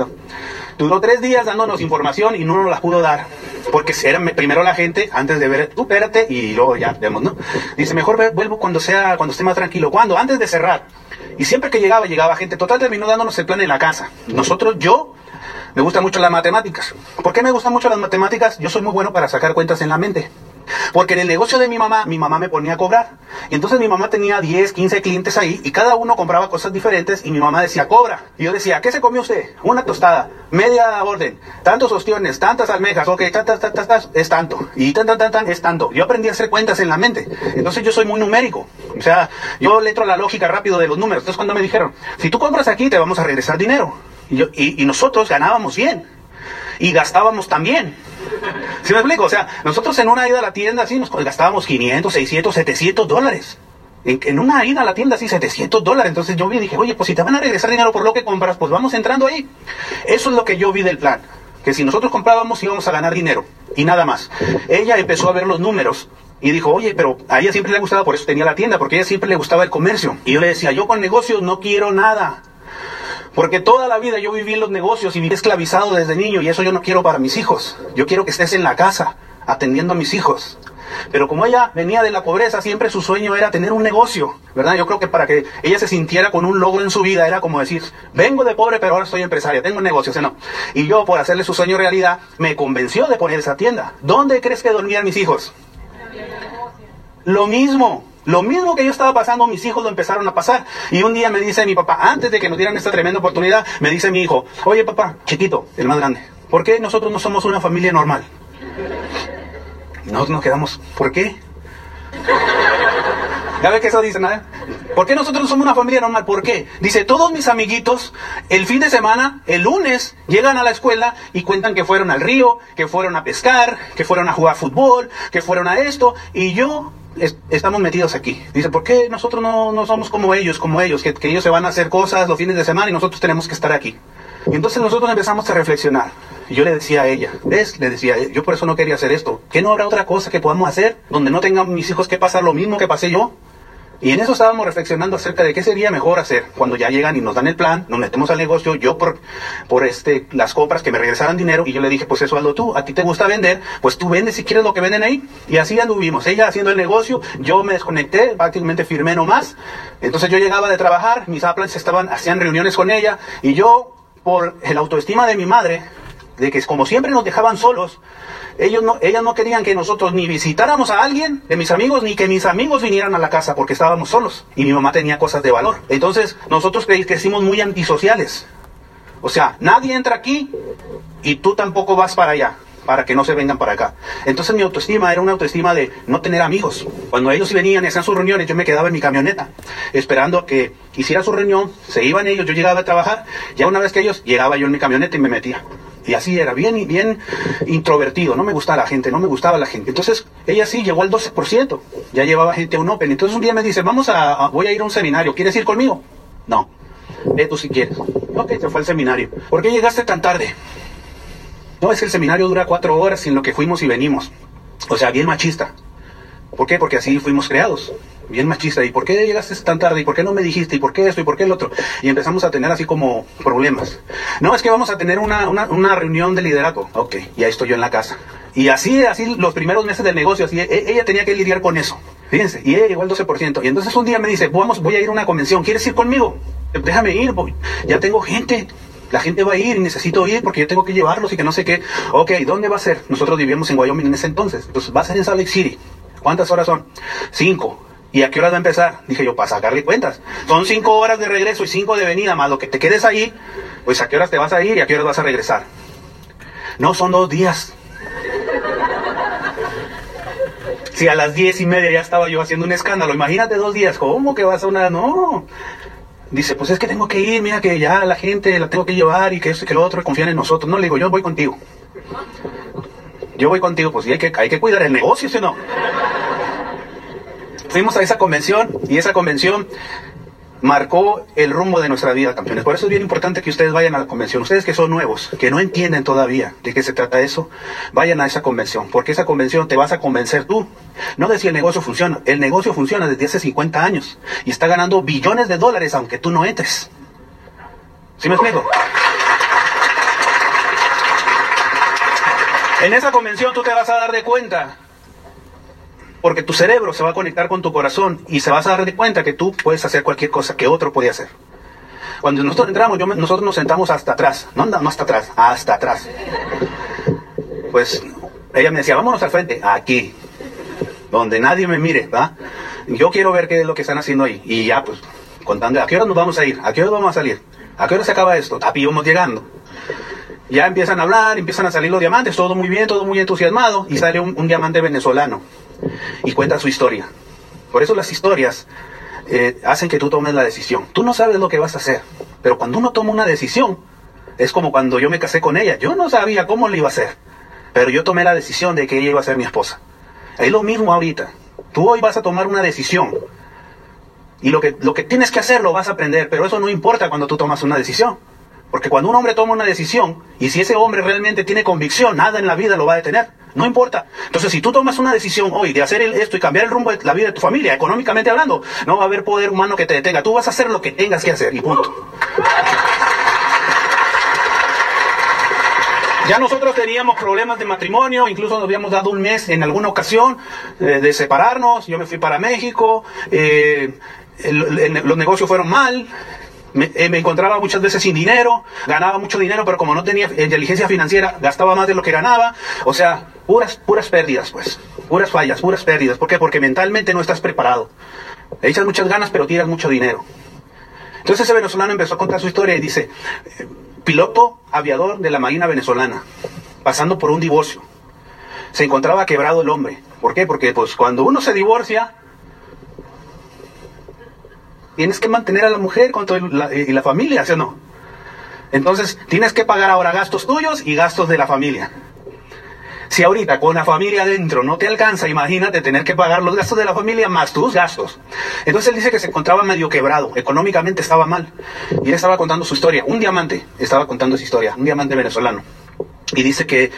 Duró tres días dándonos información y no nos la pudo dar. Porque era primero la gente antes de ver, tú espérate y luego ya vemos, ¿no? Dice, mejor vuelvo cuando sea, cuando esté más tranquilo. ¿Cuándo? Antes de cerrar. Y siempre que llegaba, llegaba gente. Total terminó dándonos el plan en la casa. Nosotros, yo, me gustan mucho las matemáticas. ¿Por qué me gustan mucho las matemáticas? Yo soy muy bueno para sacar cuentas en la mente. Porque en el negocio de mi mamá, mi mamá me ponía a cobrar. Y entonces mi mamá tenía 10, 15 clientes ahí y cada uno compraba cosas diferentes y mi mamá decía, cobra. Y yo decía, ¿qué se comió usted? Una tostada, media orden, tantos ostiones, tantas almejas, ok, tantas, tantas, tantas, es tanto. Y tan, tan, tan, tan, es tanto. Yo aprendí a hacer cuentas en la mente. Entonces yo soy muy numérico. O sea, yo le la lógica rápido de los números. Entonces cuando me dijeron, si tú compras aquí te vamos a regresar dinero. Y, y nosotros ganábamos bien. Y gastábamos también. ¿Sí me explico? O sea, nosotros en una ida a la tienda así nos gastábamos 500, 600, 700 dólares. En, en, una ida a la tienda así 700 dólares. Entonces yo vi y dije, oye, pues si te van a regresar dinero por lo que compras, pues vamos entrando ahí. Eso es lo que yo vi del plan. Que si nosotros comprábamos íbamos a ganar dinero. Y nada más. Ella empezó a ver los números. Y dijo, oye, pero a ella siempre le gustaba, por eso tenía la tienda, porque a ella siempre le gustaba el comercio. Y yo le decía, yo con negocios no quiero nada. Porque toda la vida yo viví en los negocios y viví esclavizado desde niño y eso yo no quiero para mis hijos. Yo quiero que estés en la casa atendiendo a mis hijos. Pero como ella venía de la pobreza, siempre su sueño era tener un negocio, ¿verdad? Yo creo que para que ella se sintiera con un logro en su vida era como decir, vengo de pobre, pero ahora soy empresaria, tengo un negocio, no. Y yo, por hacerle su sueño realidad, me convenció de poner esa tienda. ¿Dónde crees que dormían mis hijos? Lo mismo. Lo mismo que yo estaba pasando, mis hijos lo empezaron a pasar. Y un día me dice mi papá, antes de que nos dieran esta tremenda oportunidad, me dice mi hijo, oye papá, chiquito, el más grande, ¿por qué nosotros no somos una familia normal? Nosotros nos quedamos, ¿por qué? ¿Ya ve que eso dice nada? ¿Por qué nosotros no somos una familia normal? ¿Por qué? Dice, todos mis amiguitos, el fin de semana, el lunes, llegan a la escuela y cuentan que fueron al río, que fueron a pescar, que fueron a jugar fútbol, que fueron a esto, y yo estamos metidos aquí. Dice, ¿por qué nosotros no, no somos como ellos, como ellos, que, ellos se van a hacer cosas los fines de semana y nosotros tenemos que estar aquí? Y entonces nosotros empezamos a reflexionar. Y yo le decía a ella, ¿ves? Le decía, yo por eso no quería hacer esto. ¿Qué no habrá otra cosa que podamos hacer donde no tengan mis hijos que pasar lo mismo que pasé yo? Y en eso estábamos reflexionando acerca de qué sería mejor hacer cuando ya llegan y nos dan el plan, nos metemos al negocio, yo por, por este, las compras que me regresaran dinero y yo le dije, pues eso hazlo tú, a ti te gusta vender, pues tú vendes si quieres lo que venden ahí. Y así anduvimos, ella haciendo el negocio, yo me desconecté, prácticamente firmé nomás. Entonces yo llegaba de trabajar, mis aplants estaban, hacían reuniones con ella y yo, por el autoestima de mi madre, de que como siempre nos dejaban solos, ellos no, ellas no querían que nosotros ni visitáramos a alguien de mis amigos, ni que mis amigos vinieran a la casa porque estábamos solos. Y mi mamá tenía cosas de valor. Entonces, nosotros crecimos muy antisociales. O sea, nadie entra aquí y tú tampoco vas para allá para que no se vengan para acá. Entonces mi autoestima era una autoestima de no tener amigos. Cuando ellos venían y hacían sus reuniones, yo me quedaba en mi camioneta, esperando a que hiciera su reunión, se iban ellos, yo llegaba a trabajar, ya una vez que ellos, llegaba yo en mi camioneta y me metía. Y así era, bien, bien introvertido, no me gustaba la gente, no me gustaba la gente. Entonces, ella sí llegó al 12%, ya llevaba gente a un Open. Entonces un día me dice, vamos a, voy a ir a un seminario, ¿quieres ir conmigo? No, ve tú si quieres. Ok, se fue al seminario. ¿Por qué llegaste tan tarde? No, es que el seminario dura cuatro horas en lo que fuimos y venimos. O sea, bien machista. ¿Por qué? Porque así fuimos creados. Bien machista. ¿Y por qué llegaste tan tarde? ¿Y por qué no me dijiste? ¿Y por qué esto? ¿Y por qué el otro? Y empezamos a tener así como problemas. No, es que vamos a tener una, una, una reunión de liderazgo. Ok, y ahí estoy yo en la casa. Y así, así los primeros meses del negocio, así, e- ella tenía que lidiar con eso. Fíjense, y ella llegó al 12%. Y entonces un día me dice, vamos, voy a ir a una convención, ¿quieres ir conmigo? Déjame ir, voy. ya tengo gente. La gente va a ir y necesito ir porque yo tengo que llevarlos y que no sé qué. Ok, ¿dónde va a ser? Nosotros vivíamos en Wyoming en ese entonces. Entonces, va a ser en Salt Lake City. ¿Cuántas horas son? Cinco. ¿Y a qué hora va a empezar? Dije yo, para sacarle cuentas. Son cinco horas de regreso y cinco de venida, más lo que te quedes ahí, pues a qué horas te vas a ir y a qué horas vas a regresar. No, son dos días. Si a las diez y media ya estaba yo haciendo un escándalo, imagínate dos días, ¿cómo que vas a una...? No. Dice, pues es que tengo que ir, mira que ya la gente la tengo que llevar y que esto y que lo otro, confían en nosotros. No, le digo, yo voy contigo. Yo voy contigo, pues sí, hay que, hay que cuidar el negocio, ¿sí o no? Fuimos a esa convención y esa convención marcó el rumbo de nuestra vida, campeones. Por eso es bien importante que ustedes vayan a la convención. Ustedes que son nuevos, que no entienden todavía de qué se trata eso, vayan a esa convención, porque esa convención te vas a convencer tú. No de si el negocio funciona. El negocio funciona desde hace 50 años y está ganando billones de dólares aunque tú no entres. ¿Sí me explico? En esa convención tú te vas a dar de cuenta porque tu cerebro se va a conectar con tu corazón y se vas a dar de cuenta que tú puedes hacer cualquier cosa que otro podía hacer. Cuando nosotros entramos, nosotros nos sentamos hasta atrás, no, anda- no hasta atrás, hasta atrás. Pues ella me decía, vámonos al frente, aquí, donde nadie me mire, ¿va? Yo quiero ver qué es lo que están haciendo ahí. Y ya, pues, contando, ¿a qué hora nos vamos a ir? ¿A qué hora vamos a salir? ¿A qué hora se acaba esto? Tapi, vamos llegando. Ya empiezan a hablar, empiezan a salir los diamantes, todo muy bien, todo muy entusiasmado, y sale un diamante venezolano y cuenta su historia. Por eso las historias eh, hacen que tú tomes la decisión. Tú no sabes lo que vas a hacer, pero cuando uno toma una decisión, es como cuando yo me casé con ella. Yo no sabía cómo lo iba a hacer, pero yo tomé la decisión de que ella iba a ser mi esposa. Es lo mismo ahorita. Tú hoy vas a tomar una decisión. Y lo que, lo que tienes que hacer lo vas a aprender, pero eso no importa cuando tú tomas una decisión. Porque cuando un hombre toma una decisión, y si ese hombre realmente tiene convicción, nada en la vida lo va a detener. No importa. Entonces, si tú tomas una decisión hoy de hacer esto y cambiar el rumbo de la vida de tu familia, económicamente hablando, no va a haber poder humano que te detenga. Tú vas a hacer lo que tengas que hacer y punto. Ya nosotros teníamos problemas de matrimonio, incluso nos habíamos dado un mes en alguna ocasión eh, de separarnos. Yo me fui para México, eh, los negocios fueron mal. Me, eh, me encontraba muchas veces sin dinero, ganaba mucho dinero, pero como no tenía inteligencia financiera, gastaba más de lo que ganaba. O sea, puras, puras pérdidas, pues. Puras fallas, puras pérdidas. ¿Por qué? Porque mentalmente no estás preparado. Echas muchas ganas, pero tiras mucho dinero. Entonces ese venezolano empezó a contar su historia y dice, eh, piloto aviador de la Marina venezolana, pasando por un divorcio. Se encontraba quebrado el hombre. ¿Por qué? Porque pues cuando uno se divorcia, tienes que mantener a la mujer con todo el- la- y la familia, ¿sí no? Entonces tienes que pagar ahora gastos tuyos y gastos de la familia. Si ahorita con la familia adentro no te alcanza, imagínate tener que pagar los gastos de la familia más tus gastos. Entonces él dice que se encontraba medio quebrado, económicamente estaba mal. Y él estaba contando su historia. Un diamante estaba contando su historia, un diamante venezolano. Y dice que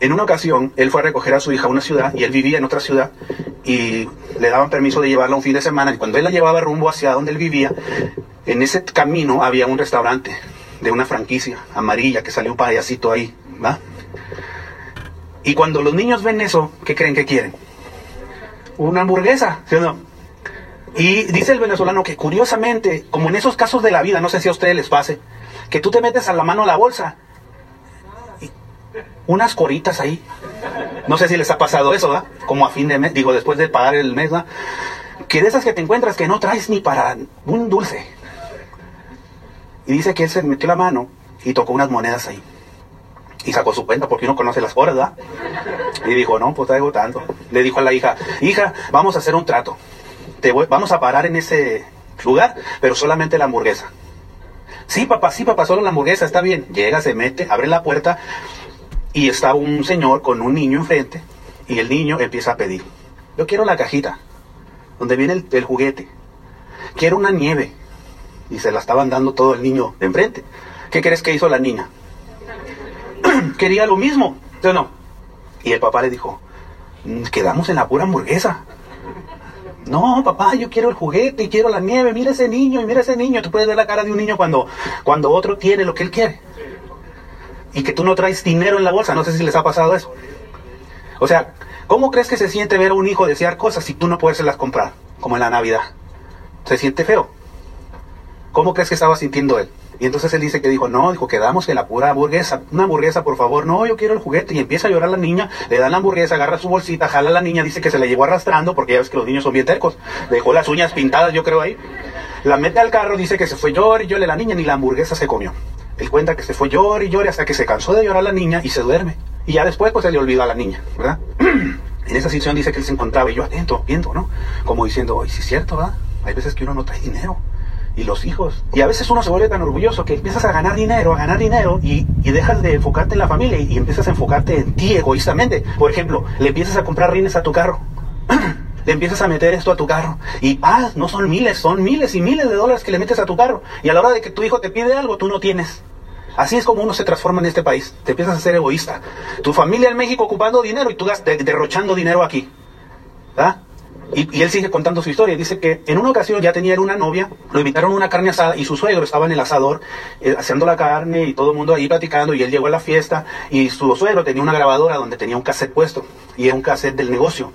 en una ocasión él fue a recoger a su hija a una ciudad y él vivía en otra ciudad y le daban permiso de llevarla un fin de semana. Y cuando él la llevaba rumbo hacia donde él vivía, en ese camino había un restaurante de una franquicia amarilla que salió un payasito ahí, ¿va? Y cuando los niños ven eso, ¿qué creen que quieren? Una hamburguesa, ¿sí o no? Y dice el venezolano que curiosamente, como en esos casos de la vida, no sé si a ustedes les pase, que tú te metes a la mano la bolsa, unas coritas ahí. No sé si les ha pasado eso, ¿verdad? Como a fin de mes, digo, después de pagar el mes, ¿verdad? Que de esas que te encuentras que no traes ni para un dulce. Y dice que él se metió la mano y tocó unas monedas ahí. Y sacó su cuenta porque uno conoce las horas, ¿verdad? Y dijo, no, pues traigo tanto. Le dijo a la hija, hija, vamos a hacer un trato. Te vamos a parar en ese lugar, pero solamente la hamburguesa. Sí, papá, sí, papá, solo la hamburguesa, está bien. Llega, se mete, abre la puerta y está un señor con un niño enfrente y el niño empieza a pedir. Yo quiero la cajita donde viene el, juguete. Quiero una nieve. Y se la estaban dando todo el niño de enfrente. ¿Qué crees que hizo la niña? Quería lo mismo, ¿sí o no? Y el papá le dijo, "Mm, quedamos en la pura hamburguesa. No, papá, yo quiero el juguete y quiero la nieve. Mira ese niño y mira ese niño. Tú puedes ver la cara de un niño cuando, cuando otro tiene lo que él quiere. Y que tú no traes dinero en la bolsa. No sé si les ha pasado eso. O sea, ¿cómo crees que se siente ver a un hijo desear cosas si tú no puedes las comprar? Como en la Navidad. Se siente feo. ¿Cómo crees que estaba sintiendo él? Y entonces él dice que dijo, no, dijo, quedamos en la pura hamburguesa. Una hamburguesa, por favor. No, yo quiero el juguete. Y empieza a llorar la niña, le dan la hamburguesa, agarra su bolsita, jala a la niña, dice que se la llevó arrastrando, porque ya ves que los niños son bien tercos. Dejó las uñas pintadas, yo creo, ahí. La mete al carro, dice que se fue llor y llore la niña, ni la hamburguesa se comió. Él cuenta que se fue llor y llore hasta que se cansó de llorar la niña y se duerme. Y ya después, pues se le olvidó a la niña, ¿verdad? en esa situación dice que él se encontraba y yo atento, viendo, ¿no? Como diciendo, oye, sí es cierto, ¿verdad? Hay veces que uno no trae dinero y los hijos. Y a veces uno se vuelve tan orgulloso que empiezas a ganar dinero, a ganar dinero y, y dejas de enfocarte en la familia y, y empiezas a enfocarte en ti egoístamente. Por ejemplo, le empiezas a comprar rines a tu carro. empiezas a meter esto a tu carro. Y ah, no son miles, son miles y miles de dólares que le metes a tu carro. Y a la hora de que tu hijo te pide algo, tú no tienes. Así es como uno se transforma en este país. Te empiezas a ser egoísta. Tu familia en México ocupando dinero y tú derrochando dinero aquí. ¿Ah? Y, y él sigue contando su historia. Dice que en una ocasión ya tenía una novia, lo invitaron a una carne asada y su suegro estaba en el asador eh, haciendo la carne y todo el mundo ahí platicando y él llegó a la fiesta y su suegro tenía una grabadora donde tenía un cassette puesto y era un cassette del negocio.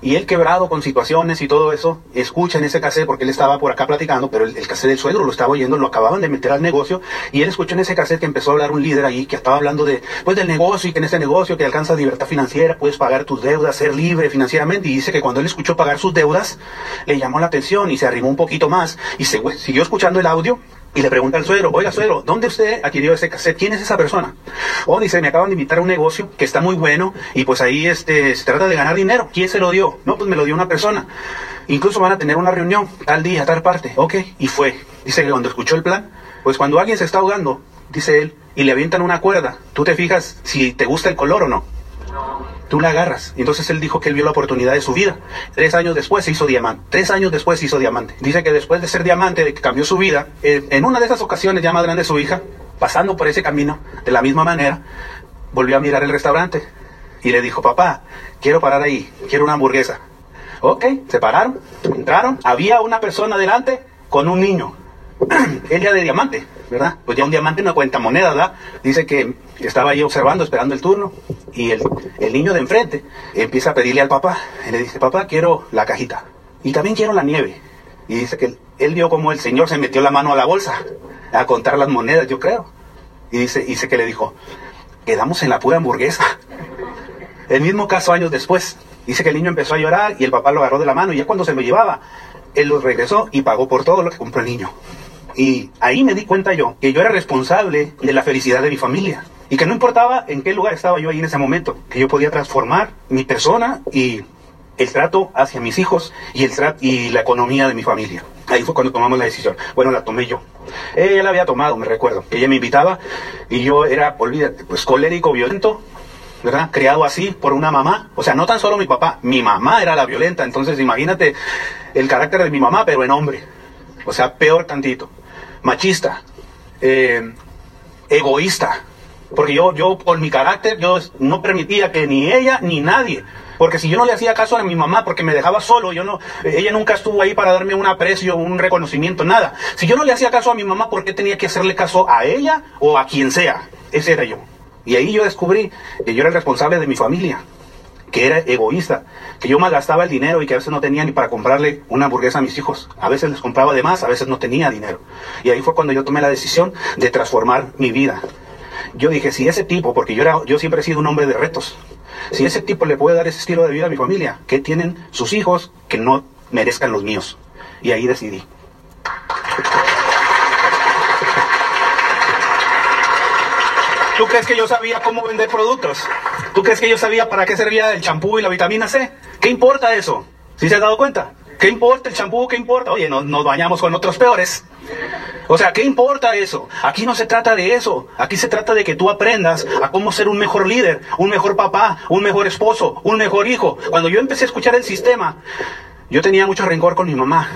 Y él quebrado con situaciones y todo eso, escucha en ese cassette porque él estaba por acá platicando, pero el, el cassette del suegro lo estaba oyendo, lo acababan de meter al negocio y él escuchó en ese cassette que empezó a hablar un líder ahí que estaba hablando de, pues del negocio y que en ese negocio que alcanzas libertad financiera, puedes pagar tus deudas, ser libre financieramente y dice que cuando él escuchó pagar sus deudas, le llamó la atención y se arrimó un poquito más y se, siguió escuchando el audio y le pregunta al suegro, oiga suegro, ¿dónde usted adquirió ese cassette? ¿Quién es esa persona? Oh, dice, me acaban de invitar a un negocio que está muy bueno y pues ahí este, se trata de ganar dinero. ¿Quién se lo dio? No, pues me lo dio una persona. Incluso van a tener una reunión tal día, tal parte. Ok, y fue. Dice que cuando escuchó el plan, pues cuando alguien se está ahogando, dice él, y le avientan una cuerda, tú te fijas si te gusta el color o no. Tú la agarras. Entonces él dijo que él vio la oportunidad de su vida. Tres años después se hizo diamante. Tres años después se hizo diamante. Dice que después de ser diamante, de que cambió su vida, eh, en una de esas ocasiones ya más grande su hija, pasando por ese camino, de la misma manera, volvió a mirar el restaurante y le dijo, papá, quiero parar ahí, quiero una hamburguesa. Ok, se pararon, entraron, había una persona delante con un niño. Él ya de diamante, ¿verdad? Pues ya un diamante no cuenta monedas, ¿verdad? Dice que estaba ahí observando, esperando el turno, y el, el niño de enfrente empieza a pedirle al papá, y le dice, papá, quiero la cajita, y también quiero la nieve. Y dice que él, él vio como el señor se metió la mano a la bolsa a contar las monedas, yo creo. Y dice, dice que le dijo, quedamos en la pura hamburguesa. El mismo caso años después. Dice que el niño empezó a llorar y el papá lo agarró de la mano y ya cuando se lo llevaba, él lo regresó y pagó por todo lo que compró el niño. Y ahí me di cuenta yo que yo era responsable de la felicidad de mi familia. Y que no importaba en qué lugar estaba yo ahí en ese momento, que yo podía transformar mi persona y el trato hacia mis hijos y, el tra- y la economía de mi familia. Ahí fue cuando tomamos la decisión. Bueno, la tomé yo. Ella la había tomado, me recuerdo. Ella me invitaba y yo era, olvídate, pues colérico, violento, ¿verdad? Criado así por una mamá. O sea, no tan solo mi papá, mi mamá era la violenta. Entonces, imagínate el carácter de mi mamá, pero en hombre. O sea, peor tantito. Machista. eh, egoísta. Porque yo, yo, por mi carácter, yo no permitía que ni ella ni nadie. Porque si yo no le hacía caso a mi mamá porque me dejaba solo, yo no, ella nunca estuvo ahí para darme un aprecio, un reconocimiento, nada. Si yo no le hacía caso a mi mamá, ¿por qué tenía que hacerle caso a ella o a quien sea? Ese era yo. Y ahí yo descubrí que yo era el responsable de mi familia, que era egoísta, que yo malgastaba el dinero y que a veces no tenía ni para comprarle una hamburguesa a mis hijos. A veces les compraba de más, a veces no tenía dinero. Y ahí fue cuando yo tomé la decisión de transformar mi vida. Yo dije, si ese tipo, porque yo, era, yo siempre he sido un hombre de retos, si ese tipo le puede dar ese estilo de vida a mi familia, ¿qué tienen sus hijos que no merezcan los míos? Y ahí decidí. ¿Tú crees que yo sabía cómo vender productos? ¿Tú crees que yo sabía para qué servía el champú y la vitamina C? ¿Qué importa eso? ¿Sí se has dado cuenta? ¿Qué importa el champú? ¿Qué importa? Oye, no- nos bañamos con otros peores. O sea, ¿qué importa eso? Aquí no se trata de eso. Aquí se trata de que tú aprendas a cómo ser un mejor líder, un mejor papá, un mejor esposo, un mejor hijo. Cuando yo empecé a escuchar el sistema, yo tenía mucho rencor con mi mamá.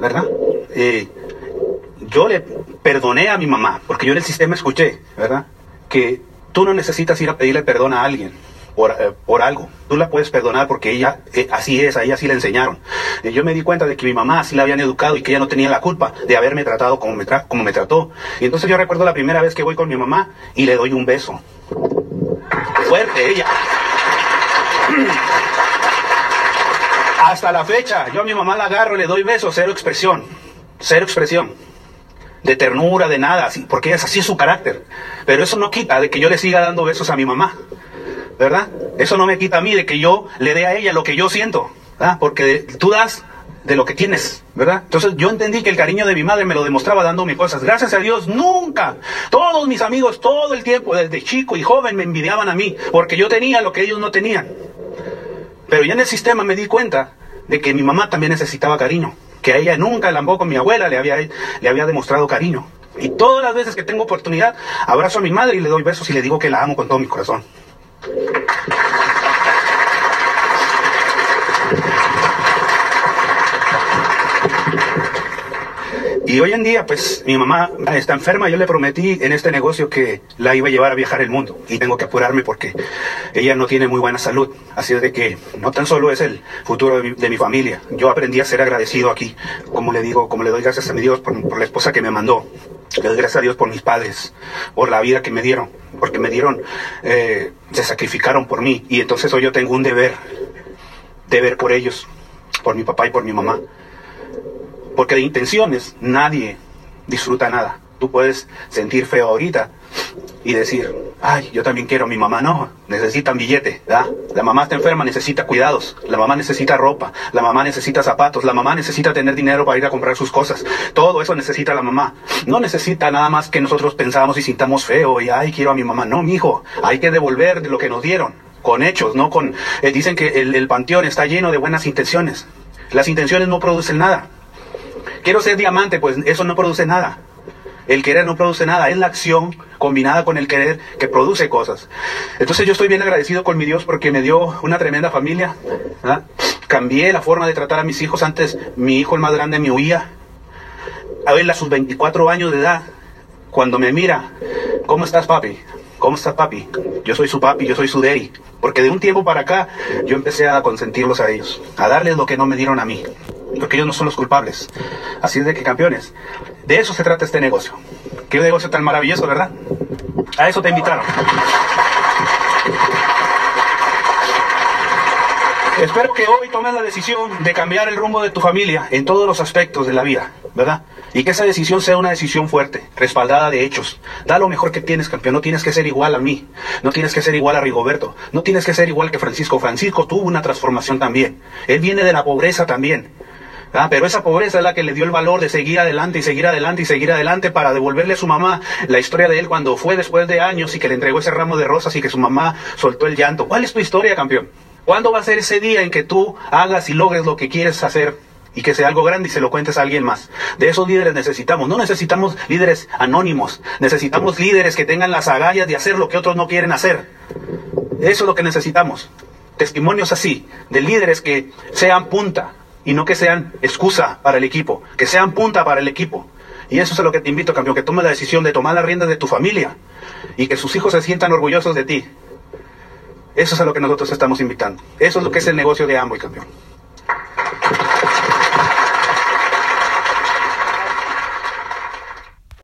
¿Verdad? Eh, yo le perdoné a mi mamá, porque yo en el sistema escuché, ¿verdad? Que tú no necesitas ir a pedirle perdón a alguien por, eh, por algo. Tú la puedes perdonar porque ella eh, así es, a ella así le enseñaron. Y yo me di cuenta de que mi mamá así la habían educado y que ella no tenía la culpa de haberme tratado como me, tra- como me trató. Y entonces yo recuerdo la primera vez que voy con mi mamá y le doy un beso. Fuerte ella. Hasta la fecha, yo a mi mamá la agarro, le doy besos, cero expresión, cero expresión, de ternura, de nada, así, porque es así su carácter. Pero eso no quita de que yo le siga dando besos a mi mamá, ¿verdad? Eso no me quita a mí de que yo le dé a ella lo que yo siento, ¿verdad? Porque tú das de lo que tienes, ¿verdad? Entonces yo entendí que el cariño de mi madre me lo demostraba dándome cosas. Gracias a Dios, nunca, todos mis amigos, todo el tiempo, desde chico y joven, me envidiaban a mí, porque yo tenía lo que ellos no tenían. Pero ya en el sistema me di cuenta de que mi mamá también necesitaba cariño, que a ella nunca, tampoco mi abuela le había, le había demostrado cariño. Y todas las veces que tengo oportunidad, abrazo a mi madre y le doy besos y le digo que la amo con todo mi corazón. Y hoy en día, pues mi mamá está enferma. Yo le prometí en este negocio que la iba a llevar a viajar el mundo. Y tengo que apurarme porque ella no tiene muy buena salud. Así es de que no tan solo es el futuro de mi, de mi familia. Yo aprendí a ser agradecido aquí. Como le digo, como le doy gracias a mi Dios por, la esposa que me mandó. Le doy gracias a Dios por mis padres, por la vida que me dieron. Porque me dieron, eh, se sacrificaron por mí. Y entonces hoy yo tengo un deber. Deber por ellos. Por mi papá y por mi mamá. Porque de intenciones nadie disfruta nada. Tú puedes sentir feo ahorita y decir, ay, yo también quiero a mi mamá. No, necesitan billete, ¿verdad? La mamá está enferma, necesita cuidados. La mamá necesita ropa. La mamá necesita zapatos. La mamá necesita tener dinero para ir a comprar sus cosas. Todo eso necesita la mamá. No necesita nada más que nosotros pensamos y sintamos feo y, ay, quiero a mi mamá. No, mi hijo, hay que devolver de lo que nos dieron. Con hechos, no con... eh, dicen que el, el panteón está lleno de buenas intenciones. Las intenciones no producen nada. Quiero ser diamante, pues eso no produce nada. El querer no produce nada, es la acción combinada con el querer que produce cosas. Entonces yo estoy bien agradecido con mi Dios porque me dio una tremenda familia. ¿verdad? Cambié la forma de tratar a mis hijos. Antes mi hijo el más grande me huía. A él a sus 24 años de edad, cuando me mira, ¿cómo estás papi? ¿Cómo estás papi? Yo soy su papi, yo soy su daddy. Porque de un tiempo para acá yo empecé a consentirlos a ellos, a darles lo que no me dieron a mí porque ellos no son los culpables. Así es de que, campeones, de eso se trata este negocio. Qué negocio tan maravilloso, ¿verdad? A eso te invitaron. Espero que hoy tomes la decisión de cambiar el rumbo de tu familia en todos los aspectos de la vida, ¿verdad? Y que esa decisión sea una decisión fuerte, respaldada de hechos. Da lo mejor que tienes, campeón. No tienes que ser igual a mí. No tienes que ser igual a Rigoberto. No tienes que ser igual que Francisco. Francisco tuvo una transformación también. Él viene de la pobreza también. ¿Verdad? Pero esa pobreza es la que le dio el valor de seguir adelante y seguir adelante y seguir adelante para devolverle a su mamá la historia de él cuando fue después de años y que le entregó ese ramo de rosas y que su mamá soltó el llanto. ¿Cuál es tu historia, campeón? ¿Cuándo va a ser ese día en que tú hagas y logres lo que quieres hacer y que sea algo grande y se lo cuentes a alguien más? De esos líderes necesitamos. No necesitamos líderes anónimos. Necesitamos líderes que tengan las agallas de hacer lo que otros no quieren hacer. Eso es lo que necesitamos. Testimonios así, de líderes que sean punta y no que sean excusa para el equipo, que sean punta para el equipo. Y eso es a lo que te invito, campeón, que tomes la decisión de tomar las riendas de tu familia y que sus hijos se sientan orgullosos de ti. Eso es a lo que nosotros estamos invitando. Eso es lo que es el negocio de Amway, campeón.